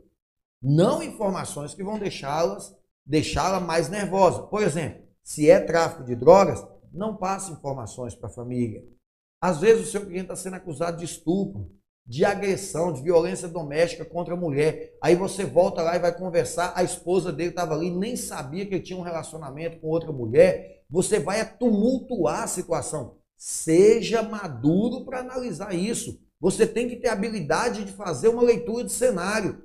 não informações que vão deixá-las deixá-la mais nervosa. Por exemplo, se é tráfico de drogas, não passe informações para a família. Às vezes o seu cliente está sendo acusado de estupro, de agressão, de violência doméstica contra a mulher. Aí você volta lá e vai conversar, a esposa dele estava ali, nem sabia que ele tinha um relacionamento com outra mulher. Você vai tumultuar a situação. Seja maduro para analisar isso. Você tem que ter habilidade de fazer uma leitura de cenário.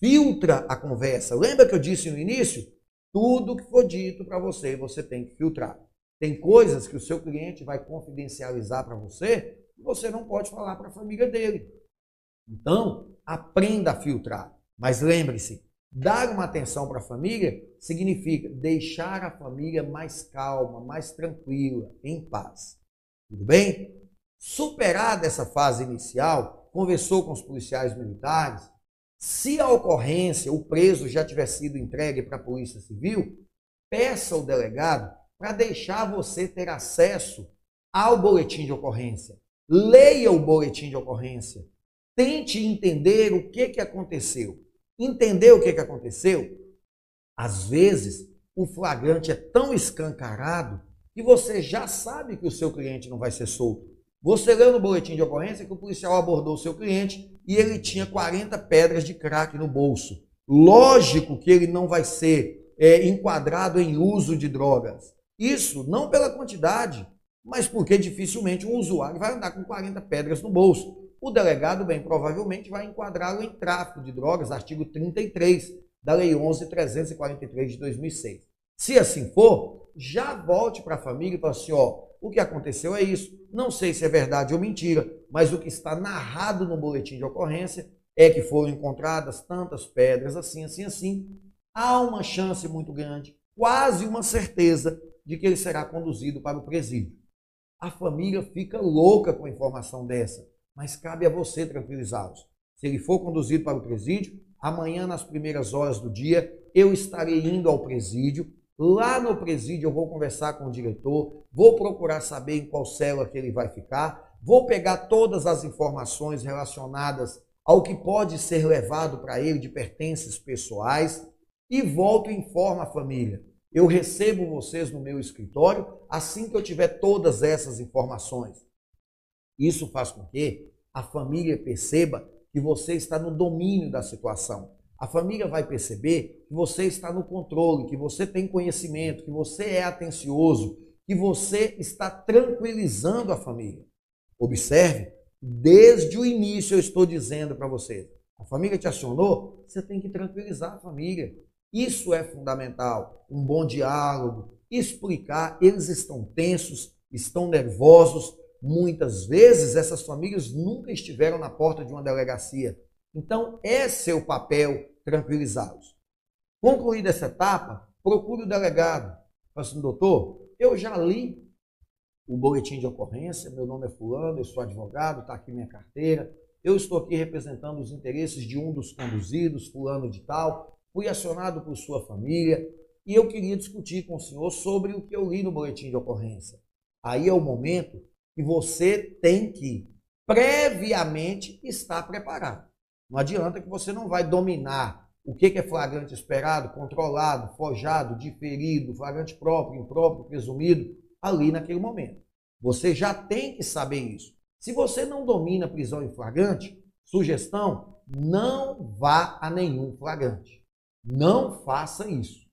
Filtra a conversa. Lembra que eu disse no início? Tudo que for dito para você, você tem que filtrar. Tem coisas que o seu cliente vai confidencializar para você você não pode falar para a família dele. Então, aprenda a filtrar. Mas lembre-se, dar uma atenção para a família significa deixar a família mais calma, mais tranquila, em paz. Tudo bem? Superada essa fase inicial, conversou com os policiais militares. Se a ocorrência, o preso já tiver sido entregue para a Polícia Civil, peça ao delegado para deixar você ter acesso ao boletim de ocorrência. Leia o boletim de ocorrência. Tente entender o que, que aconteceu. Entender o que, que aconteceu? Às vezes, o flagrante é tão escancarado que você já sabe que o seu cliente não vai ser solto. Você leu no boletim de ocorrência que o policial abordou o seu cliente e ele tinha 40 pedras de crack no bolso. Lógico que ele não vai ser é, enquadrado em uso de drogas. Isso não pela quantidade, mas porque dificilmente um usuário vai andar com 40 pedras no bolso. O delegado, bem provavelmente, vai enquadrá-lo em tráfico de drogas, artigo 33 da Lei 11.343 de 2006. Se assim for, já volte para a família e fale assim, ó, o que aconteceu é isso. Não sei se é verdade ou mentira, mas o que está narrado no boletim de ocorrência é que foram encontradas tantas pedras, assim, assim, assim. Há uma chance muito grande, quase uma certeza, de que ele será conduzido para o presídio. A família fica louca com a informação dessa, mas cabe a você tranquilizá-los. Se ele for conduzido para o presídio, amanhã, nas primeiras horas do dia, eu estarei indo ao presídio Lá no presídio eu vou conversar com o diretor, vou procurar saber em qual célula que ele vai ficar, vou pegar todas as informações relacionadas ao que pode ser levado para ele de pertences pessoais e volto e informo a família. Eu recebo vocês no meu escritório assim que eu tiver todas essas informações. Isso faz com que a família perceba que você está no domínio da situação. A família vai perceber que você está no controle, que você tem conhecimento, que você é atencioso, que você está tranquilizando a família. Observe, desde o início eu estou dizendo para você, a família te acionou, você tem que tranquilizar a família. Isso é fundamental. Um bom diálogo, explicar, eles estão tensos, estão nervosos. Muitas vezes essas famílias nunca estiveram na porta de uma delegacia então, é seu papel tranquilizá-los. Concluída essa etapa, procure o delegado. Fala assim, doutor, eu já li o boletim de ocorrência, meu nome é fulano, eu sou advogado, está aqui minha carteira, eu estou aqui representando os interesses de um dos conduzidos, fulano de tal, fui acionado por sua família e eu queria discutir com o senhor sobre o que eu li no boletim de ocorrência. Aí é o momento que você tem que previamente estar preparado. Não adianta que você não vai dominar o que é flagrante esperado, controlado, forjado, diferido, flagrante próprio, impróprio, presumido, ali naquele momento. Você já tem que saber isso. Se você não domina prisão em flagrante, sugestão, não vá a nenhum flagrante. Não faça isso.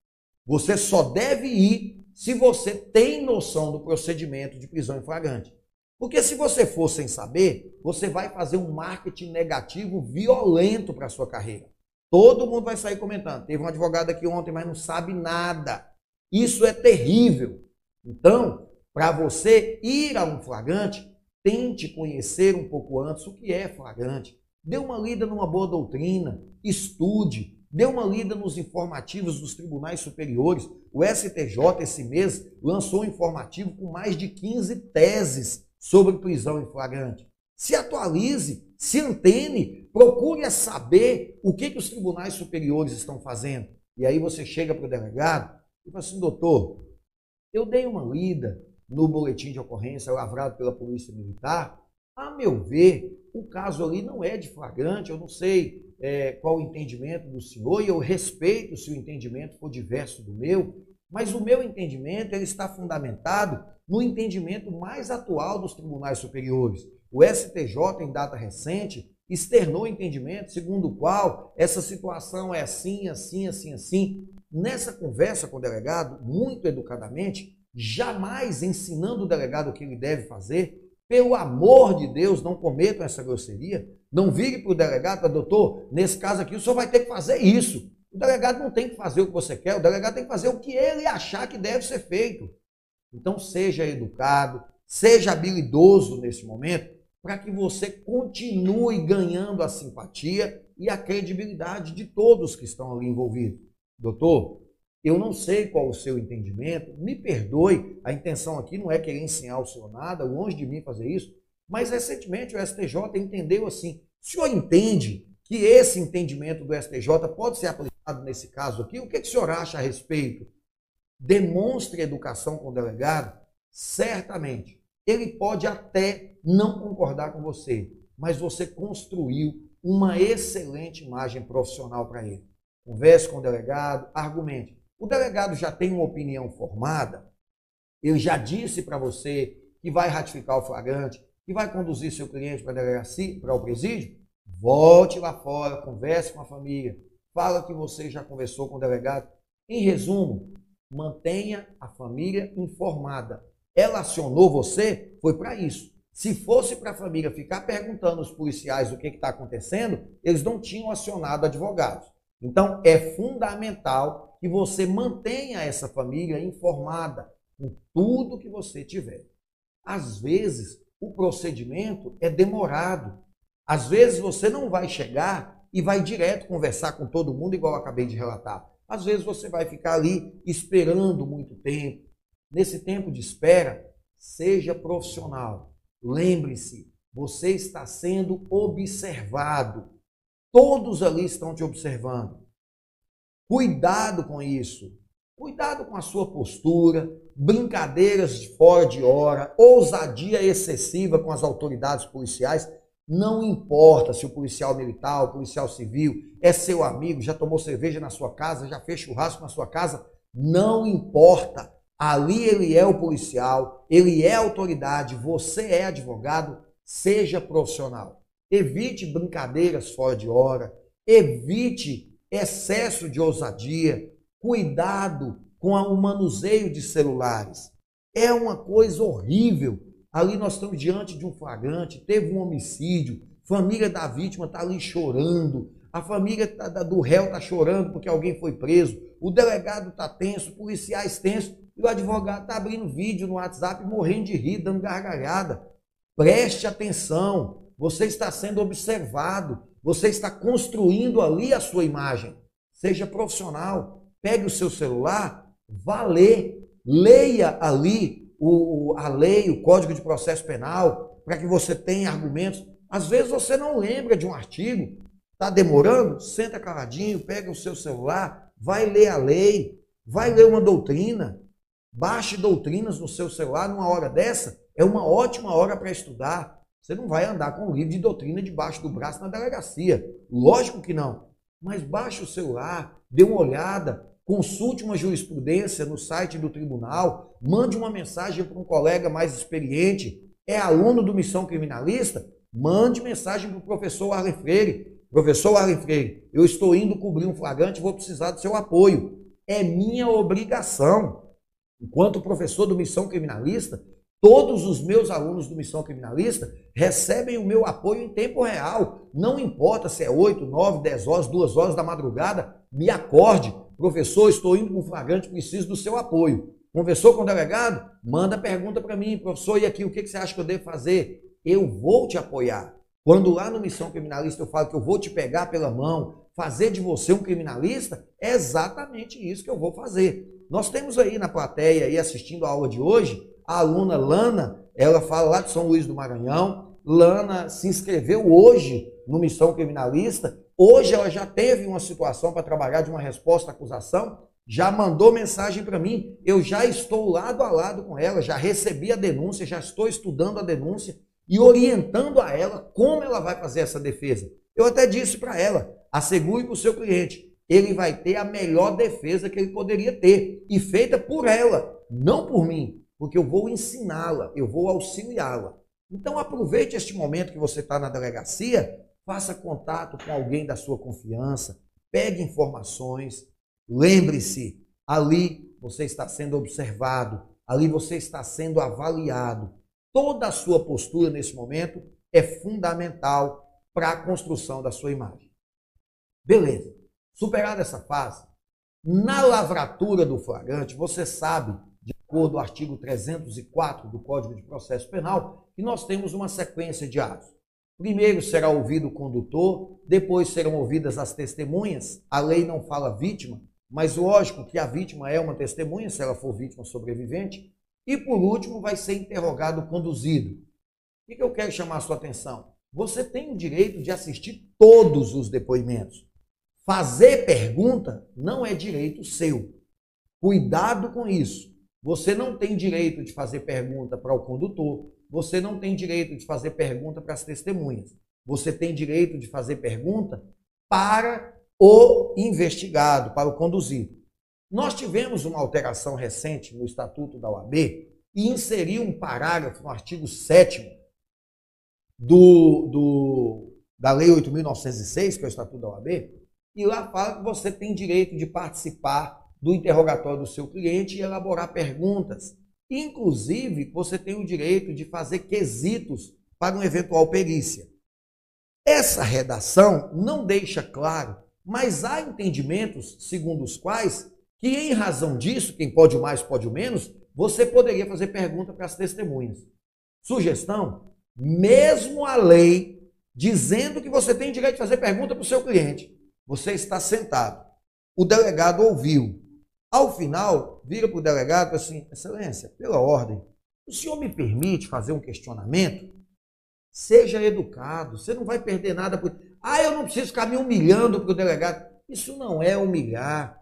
Você só deve ir se você tem noção do procedimento de prisão em flagrante. Porque se você for sem saber, você vai fazer um marketing negativo violento para sua carreira. Todo mundo vai sair comentando. Teve um advogado aqui ontem, mas não sabe nada. Isso é terrível. Então, para você ir a um flagrante, tente conhecer um pouco antes o que é flagrante. Dê uma lida numa boa doutrina, estude, dê uma lida nos informativos dos tribunais superiores. O STJ, esse mês, lançou um informativo com mais de 15 teses sobre prisão em flagrante. Se atualize, se antene, procure saber o que, que os tribunais superiores estão fazendo. E aí você chega para o delegado e fala assim, doutor, eu dei uma lida no boletim de ocorrência lavrado pela Polícia Militar. A meu ver, o caso ali não é de flagrante, eu não sei é, qual o entendimento do senhor, e eu respeito se o entendimento for diverso do meu, mas o meu entendimento ele está fundamentado no entendimento mais atual dos tribunais superiores. O STJ, em data recente, externou o entendimento segundo o qual essa situação é assim, assim, assim, assim. Nessa conversa com o delegado, muito educadamente, jamais ensinando o delegado o que ele deve fazer, pelo amor de Deus, não cometam essa grosseria. Não vire para o delegado, para doutor, nesse caso aqui, o senhor vai ter que fazer isso. O delegado não tem que fazer o que você quer, o delegado tem que fazer o que ele achar que deve ser feito. Então, seja educado, seja habilidoso nesse momento, para que você continue ganhando a simpatia e a credibilidade de todos que estão ali envolvidos. Doutor, eu não sei qual o seu entendimento, me perdoe, a intenção aqui não é querer ensinar o senhor nada, longe de mim fazer isso, mas recentemente o STJ entendeu assim. O senhor entende que esse entendimento do STJ pode ser aplicado nesse caso aqui? O que, que o senhor acha a respeito? Demonstre educação com o delegado? Certamente. Ele pode até não concordar com você, mas você construiu uma excelente imagem profissional para ele. Converse com o delegado, argumente. O delegado já tem uma opinião formada, ele já disse para você que vai ratificar o flagrante, que vai conduzir seu cliente para a delegacia, para o presídio, volte lá fora, converse com a família, fala que você já conversou com o delegado. Em resumo, mantenha a família informada. Ela acionou você, foi para isso. Se fosse para a família ficar perguntando aos policiais o que está acontecendo, eles não tinham acionado advogados. Então, é fundamental que você mantenha essa família informada com tudo que você tiver. Às vezes, o procedimento é demorado. Às vezes, você não vai chegar e vai direto conversar com todo mundo, igual eu acabei de relatar. Às vezes, você vai ficar ali esperando muito tempo. Nesse tempo de espera, seja profissional. Lembre-se, você está sendo observado. Todos ali estão te observando. Cuidado com isso. Cuidado com a sua postura, brincadeiras de fora de hora, ousadia excessiva com as autoridades policiais. Não importa se o policial militar, o policial civil é seu amigo, já tomou cerveja na sua casa, já fez churrasco na sua casa. Não importa. Ali ele é o policial, ele é autoridade, você é advogado, seja profissional. Evite brincadeiras fora de hora, evite excesso de ousadia, cuidado com o manuseio de celulares. É uma coisa horrível. Ali nós estamos diante de um flagrante, teve um homicídio, família da vítima está ali chorando, a família do réu está chorando porque alguém foi preso, o delegado está tenso, policiais tensos, e o advogado está abrindo vídeo no WhatsApp morrendo de rir, dando gargalhada. Preste atenção, você está sendo observado. Você está construindo ali a sua imagem. Seja profissional. Pegue o seu celular, vá ler. Leia ali o, a lei, o Código de Processo Penal, para que você tenha argumentos. Às vezes você não lembra de um artigo, está demorando? Senta caladinho, pega o seu celular, vai ler a lei, vai ler uma doutrina, baixe doutrinas no seu celular numa hora dessa, é uma ótima hora para estudar. Você não vai andar com um livro de doutrina debaixo do braço na delegacia. Lógico que não. Mas baixe o celular, dê uma olhada, consulte uma jurisprudência no site do tribunal, mande uma mensagem para um colega mais experiente. É aluno do Missão Criminalista? Mande mensagem para o professor Arlen Freire. Professor Arlen Freire, eu estou indo cobrir um flagrante vou precisar do seu apoio. É minha obrigação. Enquanto professor do Missão Criminalista, Todos os meus alunos do Missão Criminalista recebem o meu apoio em tempo real. Não importa se é 8, 9, 10 horas, 2 horas da madrugada, me acorde. Professor, estou indo com flagrante, preciso do seu apoio. Conversou com o delegado? Manda pergunta para mim, professor, e aqui o que você acha que eu devo fazer? Eu vou te apoiar. Quando lá no Missão Criminalista eu falo que eu vou te pegar pela mão, fazer de você um criminalista, é exatamente isso que eu vou fazer. Nós temos aí na plateia, aí assistindo a aula de hoje, a aluna Lana, ela fala lá de São Luís do Maranhão, Lana se inscreveu hoje no Missão Criminalista. Hoje ela já teve uma situação para trabalhar de uma resposta à acusação, já mandou mensagem para mim. Eu já estou lado a lado com ela, já recebi a denúncia, já estou estudando a denúncia e orientando a ela como ela vai fazer essa defesa. Eu até disse para ela: assegure para o seu cliente, ele vai ter a melhor defesa que ele poderia ter e feita por ela, não por mim, porque eu vou ensiná-la, eu vou auxiliá-la. Então aproveite este momento que você está na delegacia, faça contato com alguém da sua confiança, pegue informações, lembre-se, ali você está sendo observado, ali você está sendo avaliado. Toda a sua postura nesse momento é fundamental para a construção da sua imagem. Beleza. Superada essa fase, na lavratura do flagrante, você sabe de acordo com o artigo 304 do Código de Processo Penal, que nós temos uma sequência de atos. Primeiro será ouvido o condutor, depois serão ouvidas as testemunhas. A lei não fala vítima, mas lógico que a vítima é uma testemunha, se ela for vítima sobrevivente. E por último, vai ser interrogado o conduzido. O que eu quero chamar a sua atenção? Você tem o direito de assistir todos os depoimentos. Fazer pergunta não é direito seu. Cuidado com isso. Você não tem direito de fazer pergunta para o condutor, você não tem direito de fazer pergunta para as testemunhas. Você tem direito de fazer pergunta para o investigado, para o conduzido. Nós tivemos uma alteração recente no Estatuto da OAB e inseriu um parágrafo no artigo 7 do, do, da Lei 8.906, que é o Estatuto da OAB, e lá fala que você tem direito de participar do interrogatório do seu cliente e elaborar perguntas. Inclusive, você tem o direito de fazer quesitos para uma eventual perícia. Essa redação não deixa claro, mas há entendimentos segundo os quais que, em razão disso, quem pode o mais, pode o menos, você poderia fazer pergunta para as testemunhas. Sugestão: mesmo a lei dizendo que você tem direito de fazer pergunta para o seu cliente, você está sentado. O delegado ouviu, ao final, vira para o delegado assim: Excelência, pela ordem, o senhor me permite fazer um questionamento? Seja educado, você não vai perder nada por. Ah, eu não preciso ficar me humilhando para o delegado. Isso não é humilhar,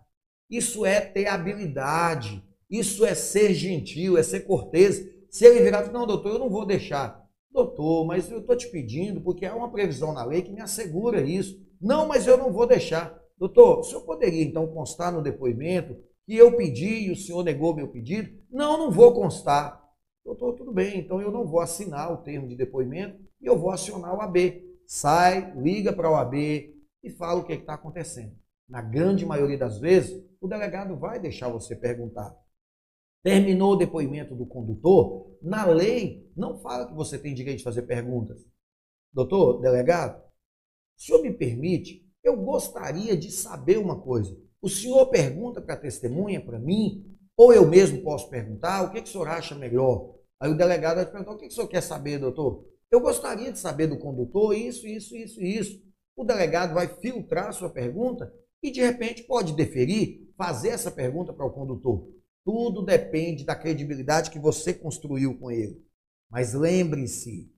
isso é ter habilidade, isso é ser gentil, é ser cortês. Se ele virar não, doutor, eu não vou deixar. Doutor, mas eu estou te pedindo porque há uma previsão na lei que me assegura isso. Não, mas eu não vou deixar. Doutor, o senhor poderia então constar no depoimento que eu pedi e o senhor negou meu pedido? Não, não vou constar. Doutor, tudo bem, então eu não vou assinar o termo de depoimento e eu vou acionar o AB. Sai, liga para o AB e fala o que é está acontecendo. Na grande maioria das vezes, o delegado vai deixar você perguntar. Terminou o depoimento do condutor, na lei não fala que você tem direito de fazer perguntas. Doutor, delegado, o senhor me permite? Eu gostaria de saber uma coisa. O senhor pergunta para a testemunha, para mim, ou eu mesmo posso perguntar, o que, que o senhor acha melhor? Aí o delegado vai te perguntar, o que, que o senhor quer saber, doutor? Eu gostaria de saber do condutor isso, isso, isso isso. O delegado vai filtrar a sua pergunta e, de repente, pode deferir, fazer essa pergunta para o condutor. Tudo depende da credibilidade que você construiu com ele. Mas lembre-se,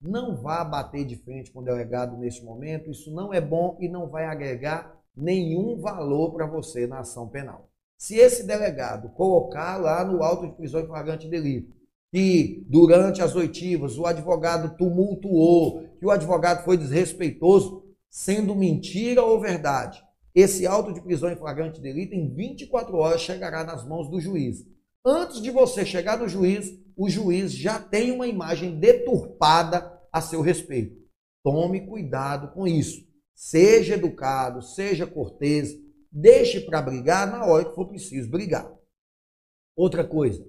não vá bater de frente com o delegado neste momento, isso não é bom e não vai agregar nenhum valor para você na ação penal. Se esse delegado colocar lá no auto de prisão em flagrante delito que durante as oitivas o advogado tumultuou, que o advogado foi desrespeitoso, sendo mentira ou verdade, esse auto de prisão em flagrante delito em 24 horas chegará nas mãos do juiz. Antes de você chegar no juiz, o juiz já tem uma imagem deturpada a seu respeito. Tome cuidado com isso. Seja educado, seja cortês, deixe para brigar na hora que for preciso brigar. Outra coisa,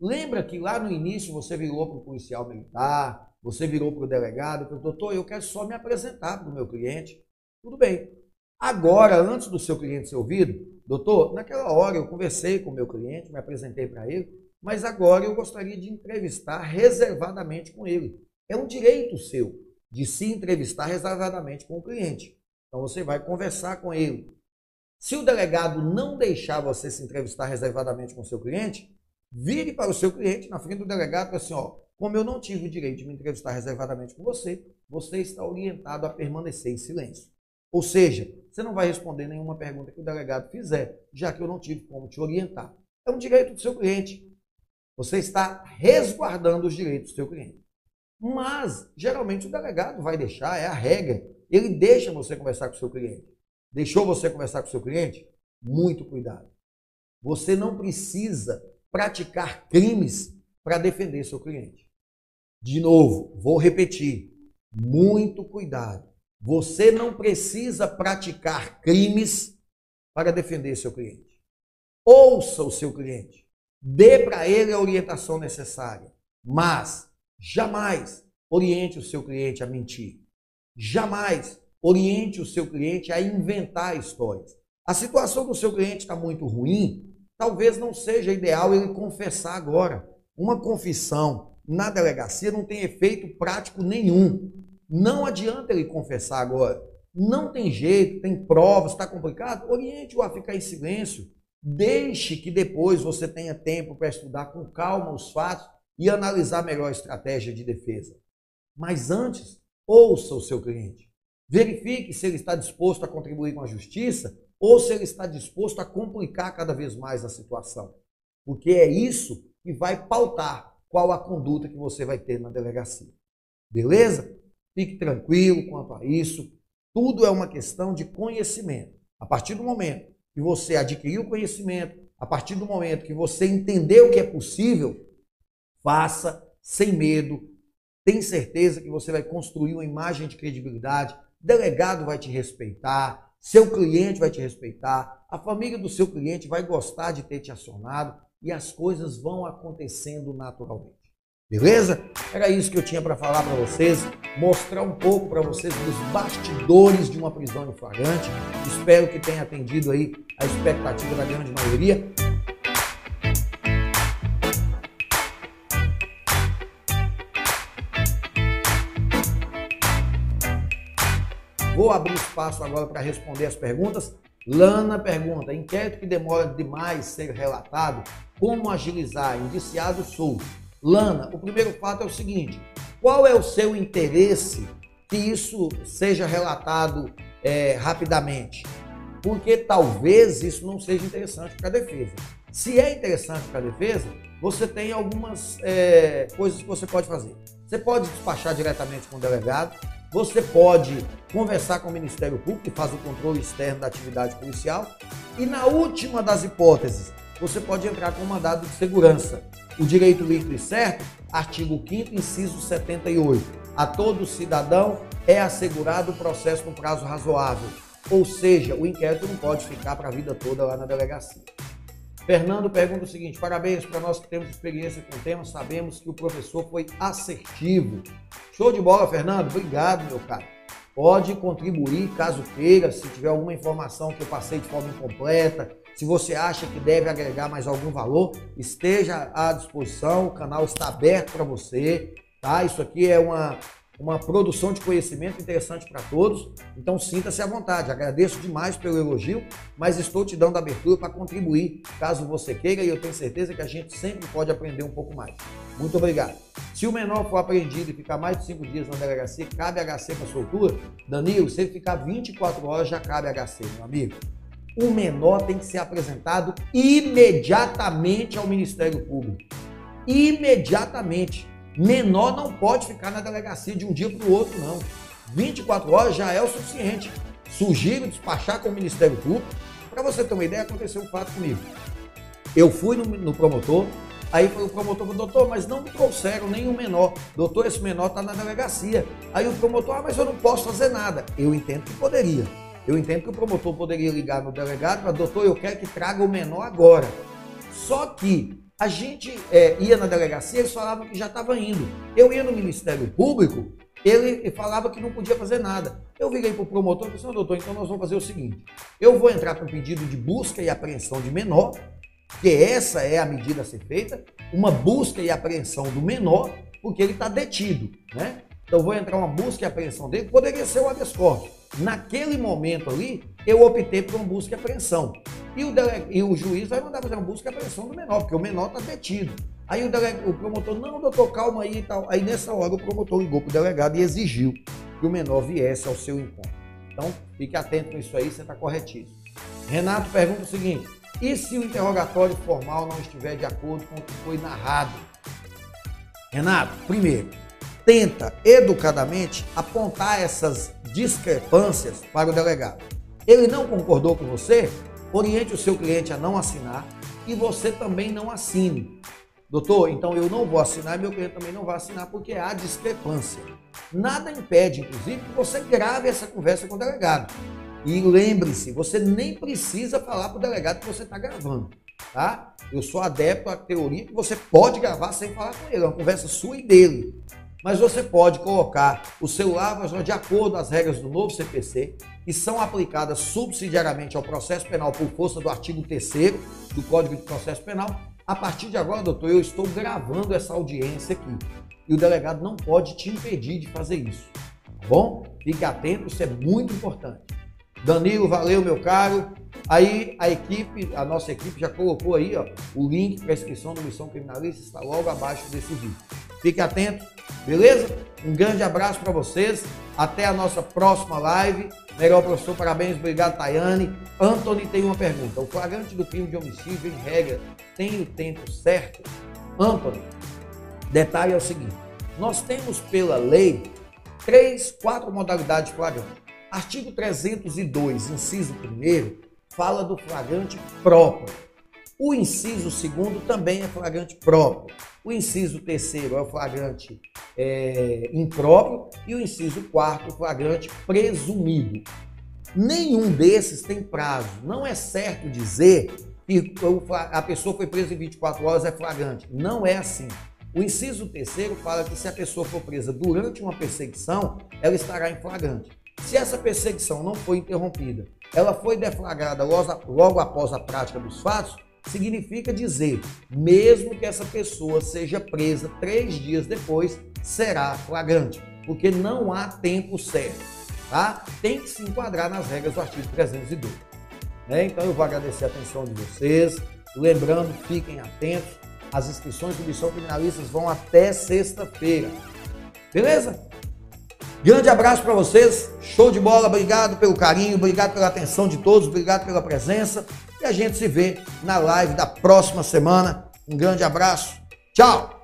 lembra que lá no início você virou para o policial militar, você virou para o delegado e falou, doutor, eu quero só me apresentar para o meu cliente. Tudo bem. Agora, antes do seu cliente ser ouvido, doutor, naquela hora eu conversei com o meu cliente, me apresentei para ele, mas agora eu gostaria de entrevistar reservadamente com ele. É um direito seu de se entrevistar reservadamente com o cliente. Então você vai conversar com ele. Se o delegado não deixar você se entrevistar reservadamente com o seu cliente, vire para o seu cliente na frente do delegado e assim, ó, como eu não tive o direito de me entrevistar reservadamente com você, você está orientado a permanecer em silêncio. Ou seja, você não vai responder nenhuma pergunta que o delegado fizer, já que eu não tive como te orientar. É um direito do seu cliente. Você está resguardando os direitos do seu cliente. Mas, geralmente, o delegado vai deixar, é a regra. Ele deixa você conversar com o seu cliente. Deixou você conversar com o seu cliente? Muito cuidado. Você não precisa praticar crimes para defender seu cliente. De novo, vou repetir. Muito cuidado. Você não precisa praticar crimes para defender seu cliente. Ouça o seu cliente. Dê para ele a orientação necessária. Mas jamais oriente o seu cliente a mentir. Jamais oriente o seu cliente a inventar histórias. A situação do seu cliente está muito ruim, talvez não seja ideal ele confessar agora. Uma confissão na delegacia não tem efeito prático nenhum. Não adianta ele confessar agora. Não tem jeito, tem provas, está complicado. Oriente-o a ficar em silêncio. Deixe que depois você tenha tempo para estudar com calma os fatos e analisar melhor a estratégia de defesa. Mas antes, ouça o seu cliente. Verifique se ele está disposto a contribuir com a justiça ou se ele está disposto a complicar cada vez mais a situação. Porque é isso que vai pautar qual a conduta que você vai ter na delegacia. Beleza? Fique tranquilo quanto a isso. Tudo é uma questão de conhecimento. A partir do momento que você adquiriu conhecimento, a partir do momento que você entendeu que é possível, faça sem medo. Tem certeza que você vai construir uma imagem de credibilidade. O delegado vai te respeitar, seu cliente vai te respeitar, a família do seu cliente vai gostar de ter te acionado e as coisas vão acontecendo naturalmente. Beleza? Era isso que eu tinha para falar para vocês, mostrar um pouco para vocês dos bastidores de uma prisão em flagrante. Espero que tenha atendido aí a expectativa da grande maioria. Vou abrir espaço agora para responder as perguntas. Lana pergunta: inquérito que demora demais ser relatado, como agilizar? Indiciado solto. Lana, o primeiro fato é o seguinte: qual é o seu interesse que isso seja relatado é, rapidamente? Porque talvez isso não seja interessante para a defesa. Se é interessante para a defesa, você tem algumas é, coisas que você pode fazer. Você pode despachar diretamente com o delegado, você pode conversar com o Ministério Público, que faz o controle externo da atividade policial, e na última das hipóteses, você pode entrar com um mandado de segurança. O direito líquido e certo, artigo 5 inciso 78. A todo cidadão é assegurado o processo no prazo razoável. Ou seja, o inquérito não pode ficar para a vida toda lá na delegacia. Fernando pergunta o seguinte: parabéns para nós que temos experiência com o tema, sabemos que o professor foi assertivo. Show de bola, Fernando. Obrigado, meu caro. Pode contribuir caso queira, se tiver alguma informação que eu passei de forma incompleta, se você acha que deve agregar mais algum valor, esteja à disposição, o canal está aberto para você, tá? Isso aqui é uma, uma produção de conhecimento interessante para todos, então sinta-se à vontade. Agradeço demais pelo elogio, mas estou te dando abertura para contribuir, caso você queira, e eu tenho certeza que a gente sempre pode aprender um pouco mais. Muito obrigado. Se o menor for apreendido e ficar mais de 5 dias na delegacia, cabe HC para soltura? Danilo, se ele ficar 24 horas, já cabe HC, meu amigo o menor tem que ser apresentado imediatamente ao Ministério Público. Imediatamente. Menor não pode ficar na delegacia de um dia para o outro, não. 24 horas já é o suficiente. Sugiro despachar com o Ministério Público. Para você ter uma ideia, aconteceu um fato comigo. Eu fui no, no promotor, aí o promotor falou, doutor, mas não me trouxeram nenhum menor. Doutor, esse menor está na delegacia. Aí o promotor, ah, mas eu não posso fazer nada. Eu entendo que poderia. Eu entendo que o promotor poderia ligar no delegado para, doutor, eu quero que traga o menor agora. Só que a gente é, ia na delegacia, eles falavam que já estava indo. Eu ia no Ministério Público, ele falava que não podia fazer nada. Eu virei para o promotor e falei assim, doutor, então nós vamos fazer o seguinte, eu vou entrar com pedido de busca e apreensão de menor, que essa é a medida a ser feita, uma busca e apreensão do menor, porque ele está detido, né? Então vou entrar uma busca e apreensão dele, poderia ser o habeas corpus. Naquele momento ali, eu optei por uma busca e apreensão. E o, dele... e o juiz vai mandar fazer uma busca e apreensão do menor, porque o menor está detido. Aí o, deleg... o promotor, não, doutor, calma aí e tal. Aí nessa hora o promotor ligou para o delegado e exigiu que o menor viesse ao seu encontro. Então, fique atento nisso aí, você está corretíssimo. Renato pergunta o seguinte: e se o interrogatório formal não estiver de acordo com o que foi narrado? Renato, primeiro, tenta educadamente apontar essas discrepâncias para o delegado. Ele não concordou com você? Oriente o seu cliente a não assinar e você também não assine. Doutor, então eu não vou assinar e meu cliente também não vai assinar porque há discrepância. Nada impede, inclusive, que você grave essa conversa com o delegado. E lembre-se, você nem precisa falar para o delegado que você está gravando tá? Eu sou adepto à teoria que você pode gravar sem falar com ele, é uma conversa sua e dele. Mas você pode colocar o celular de acordo as regras do novo CPC, que são aplicadas subsidiariamente ao processo penal por força do artigo 3 do Código de Processo Penal. A partir de agora, doutor, eu estou gravando essa audiência aqui. E o delegado não pode te impedir de fazer isso. Tá bom? Fique atento, isso é muito importante. Danilo, valeu, meu caro. Aí a equipe, a nossa equipe já colocou aí ó, o link para inscrição do Missão Criminalista, está logo abaixo desse vídeo. Fique atento, beleza? Um grande abraço para vocês. Até a nossa próxima live. Melhor professor, parabéns, obrigado, Tayane. Anthony tem uma pergunta. O flagrante do crime de homicídio, em regra, tem o tempo certo? Anthony, detalhe é o seguinte: nós temos pela lei três, quatro modalidades de flagrante. Artigo 302, inciso 1 fala do flagrante próprio. O inciso segundo também é flagrante próprio. O inciso terceiro é o flagrante é, impróprio e o inciso quarto, flagrante presumido. Nenhum desses tem prazo. Não é certo dizer que a pessoa foi presa em 24 horas é flagrante. Não é assim. O inciso terceiro fala que se a pessoa for presa durante uma perseguição, ela estará em flagrante. Se essa perseguição não foi interrompida, ela foi deflagrada logo após a prática dos fatos, significa dizer, mesmo que essa pessoa seja presa três dias depois, será flagrante, porque não há tempo certo, tá? Tem que se enquadrar nas regras do artigo 302. Né? Então eu vou agradecer a atenção de vocês, lembrando, fiquem atentos, as inscrições do Missão Criminalistas vão até sexta-feira, beleza? Grande abraço para vocês, show de bola, obrigado pelo carinho, obrigado pela atenção de todos, obrigado pela presença e a gente se vê na live da próxima semana. Um grande abraço, tchau!